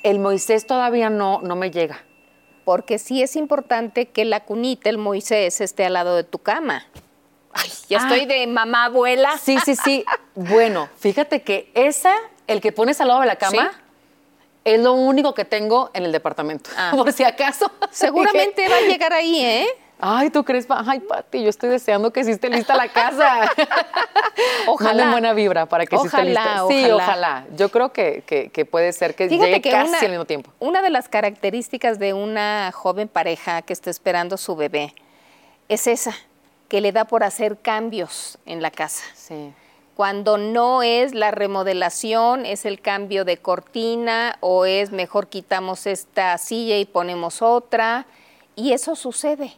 S2: El Moisés todavía no, no me llega.
S1: porque sí es importante que la cunita, el Moisés, esté al lado de tu cama. Ay, ya
S2: Ah.
S1: estoy de mamá abuela.
S2: Sí, sí, sí. bueno, fíjate que esa, el que pones al lado de la cama,
S1: Sí.
S2: es lo único que tengo en el departamento.
S1: Ah.
S2: Por si acaso.
S1: Seguramente va a llegar ahí, ¿eh?
S2: Ay, ¿tú crees? pa- Ay, Pati, yo estoy deseando que sí esté lista la casa.
S1: Ojalá.
S2: Manden buena vibra para que sí esté
S1: Ojalá,
S2: lista. Sí,
S1: ojalá.
S2: ojalá. Yo creo que, que- que puede ser que
S1: Fíjate
S2: llegue
S1: que
S2: casi
S1: una,
S2: al mismo tiempo.
S1: una de las características de una joven pareja que está esperando su bebé es esa, que le da por hacer cambios en la casa.
S2: Sí.
S1: Cuando no es la remodelación, es el cambio de cortina o es mejor quitamos esta silla y ponemos otra. Y eso sucede.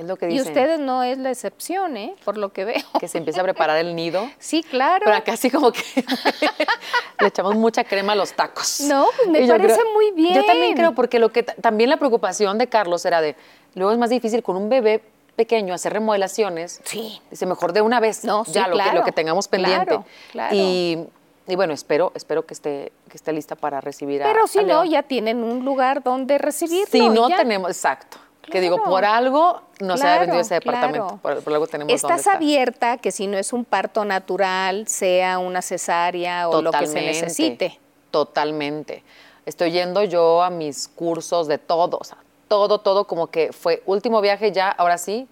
S2: Es lo que
S1: Y ustedes no es la excepción, ¿eh? Por lo que veo.
S2: Que se empieza a preparar el nido.
S1: Sí, claro.
S2: Pero acá sí como que le echamos mucha crema a los tacos.
S1: No, pues me parece muy
S2: Yo también
S1: bien.
S2: creo, porque lo que ta- también la preocupación de Carlos era de, luego es más difícil con un bebé pequeño hacer remodelaciones.
S1: Sí.
S2: Dice, mejor de una vez,
S1: No, sí,
S2: ya lo, que,
S1: claro,
S2: lo que tengamos pendiente.
S1: claro, claro.
S2: Y, y bueno, espero, espero que esté, que esté lista para recibir a
S1: Pero si
S2: a
S1: no,
S2: León.
S1: ya tienen un lugar donde recibirlo.
S2: Si no
S1: ya.
S2: tenemos, exacto. Que digo,
S1: Claro.
S2: por algo no se ha
S1: Claro,
S2: vendido ese departamento.
S1: claro.
S2: Por, por algo tenemos
S1: Estás
S2: está.
S1: abierta que si no es un parto natural, sea una cesárea o lo que se
S2: Totalmente,
S1: necesite.
S2: Totalmente. Estoy yendo yo a mis cursos de todo, o sea, todo, todo como que fue último viaje ya, ahora sí.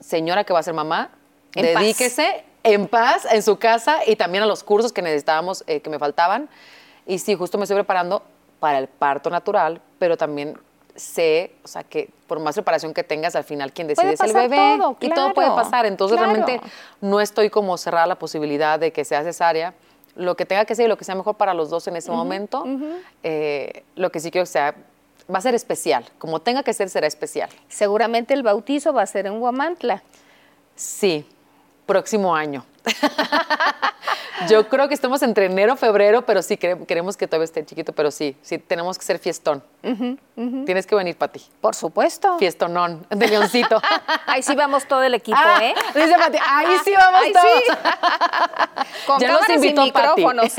S2: Señora que va a ser mamá,
S1: En paz.
S2: dedíquese en paz en su casa y también a los cursos que necesitábamos, eh, que me faltaban. Y sí, justo me estoy preparando para el parto natural, pero también sé, o sea, que por más preparación que tengas, al final quien decide es el bebé.
S1: todo,
S2: y todo puede pasar. Entonces,
S1: claro.
S2: realmente no estoy como cerrada la posibilidad de que sea cesárea. Lo que tenga que ser y lo que sea mejor para los dos en ese momento. Eh, lo que sí quiero que sea, va a ser especial. Como tenga que ser, será especial.
S1: Seguramente el bautizo va a ser en Huamantla.
S2: Sí, próximo año. Yo creo que estamos entre enero, febrero, pero sí queremos que todavía esté chiquito, pero sí, sí tenemos que ser fiestón. Tienes que venir, Pati.
S1: Por supuesto.
S2: Fiestonón, de leoncito.
S1: ahí sí vamos todo el equipo,
S2: Ah,
S1: ¿eh?
S2: Dice Pati, ahí sí vamos
S1: Ahí
S2: todos.
S1: sí. Con
S2: Ya
S1: cámaras y
S2: invitó
S1: micrófonos.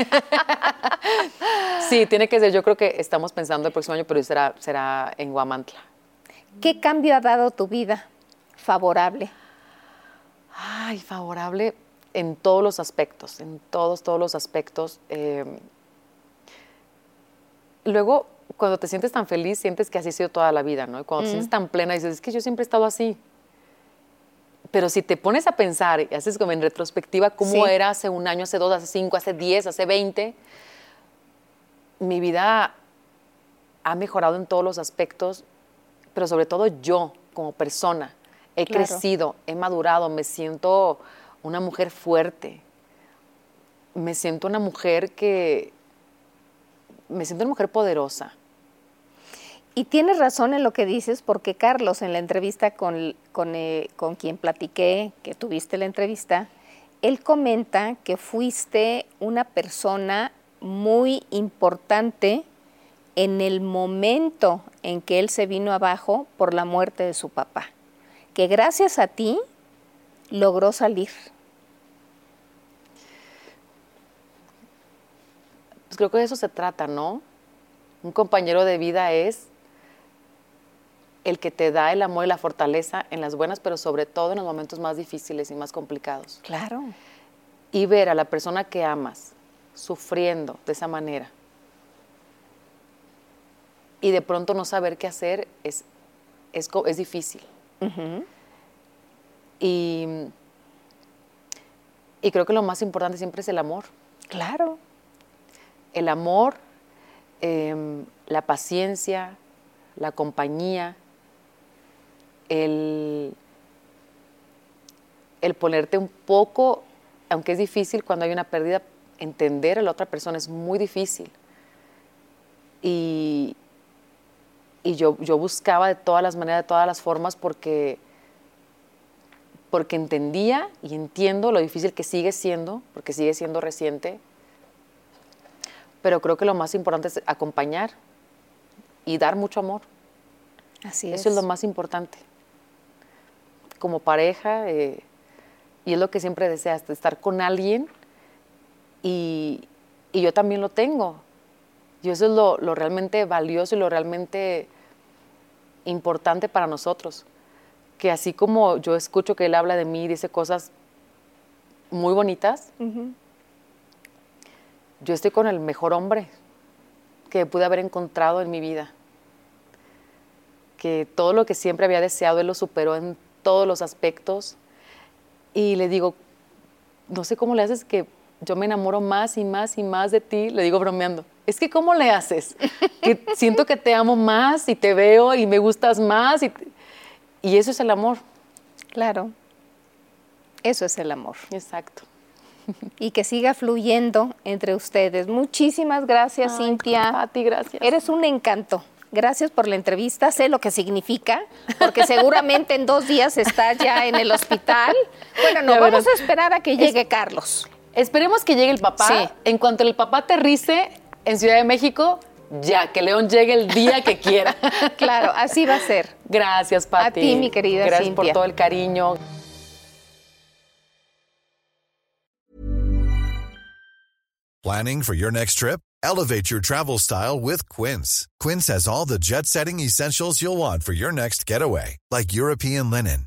S2: Sí, tiene que ser. Yo creo que estamos pensando el próximo año, pero será, será en Guamantla.
S1: ¿Qué cambio ha dado tu vida favorable?
S2: Ay, favorable en todos los aspectos, en todos, todos los aspectos. Eh, luego, cuando te sientes tan feliz, sientes que así ha sido toda la vida, ¿no? Y cuando te sientes tan plena, dices, es que yo siempre he estado así. Pero si te pones a pensar y haces como en retrospectiva cómo
S1: Sí.
S2: era hace un año, hace dos, hace cinco, hace diez, hace veinte, mi vida ha mejorado en todos los aspectos, pero sobre todo yo como persona. He
S1: Claro.
S2: crecido, he madurado, me siento una mujer fuerte. Me siento una mujer que... Me siento una mujer poderosa.
S1: Y tienes razón en lo que dices, porque Carlos, en la entrevista con, con, eh, con quien platiqué, que tuviste la entrevista, él comenta que fuiste una persona muy importante en el momento en que él se vino abajo por la muerte de su papá, que gracias a ti logró salir.
S2: Pues creo que de eso se trata, ¿no? Un compañero de vida es el que te da el amor y la fortaleza en las buenas, pero sobre todo en los momentos más difíciles y más complicados.
S1: Claro.
S2: Y ver a la persona que amas sufriendo de esa manera y de pronto no saber qué hacer es, es, es difícil. Y, y creo que lo más importante siempre es el amor.
S1: Claro.
S2: El amor, em, la paciencia, la compañía, el, el ponerte un poco, aunque es difícil cuando hay una pérdida, entender a la otra persona es muy difícil. Y, y yo, yo buscaba de todas las maneras, de todas las formas, porque, porque entendía y entiendo lo difícil que sigue siendo, porque sigue siendo reciente, pero creo que lo más importante es acompañar y dar mucho amor.
S1: Así
S2: Eso es lo más importante. Como pareja, eh, y es lo que siempre deseas, estar con alguien, y, y yo también lo tengo. Y eso es lo, lo realmente valioso y lo realmente importante para nosotros. Que así como yo escucho que él habla de mí y dice cosas muy bonitas, yo estoy con el mejor hombre que pude haber encontrado en mi vida. Que todo lo que siempre había deseado, él lo superó en todos los aspectos. Y le digo, no sé cómo le haces que yo me enamoro más y más y más de ti, le digo bromeando. Es que ¿cómo le haces? Que siento que te amo más y te veo y me gustas más. Y, y eso es el amor.
S1: Claro. Eso es el amor.
S2: Exacto.
S1: y que siga fluyendo entre ustedes. Muchísimas gracias,
S2: Ay,
S1: Cintia.
S2: Pati, gracias.
S1: Eres un encanto. Gracias por la entrevista. Sé lo que significa, porque seguramente en dos días estás ya en el hospital. Bueno, no, vamos a esperar a que llegue Carlos.
S2: Esperemos que llegue el papá.
S1: Sí.
S2: En cuanto el papá aterrice en Ciudad de México, ya, que León llegue el día que quiera.
S1: Claro, así va a ser.
S2: Gracias, Pati.
S1: ti, mi querida
S2: Gracias por todo el cariño.
S4: Planning for your next trip? Elevate your travel style with Quince. Quince has all the jet setting essentials you'll want for your next getaway, like European linen,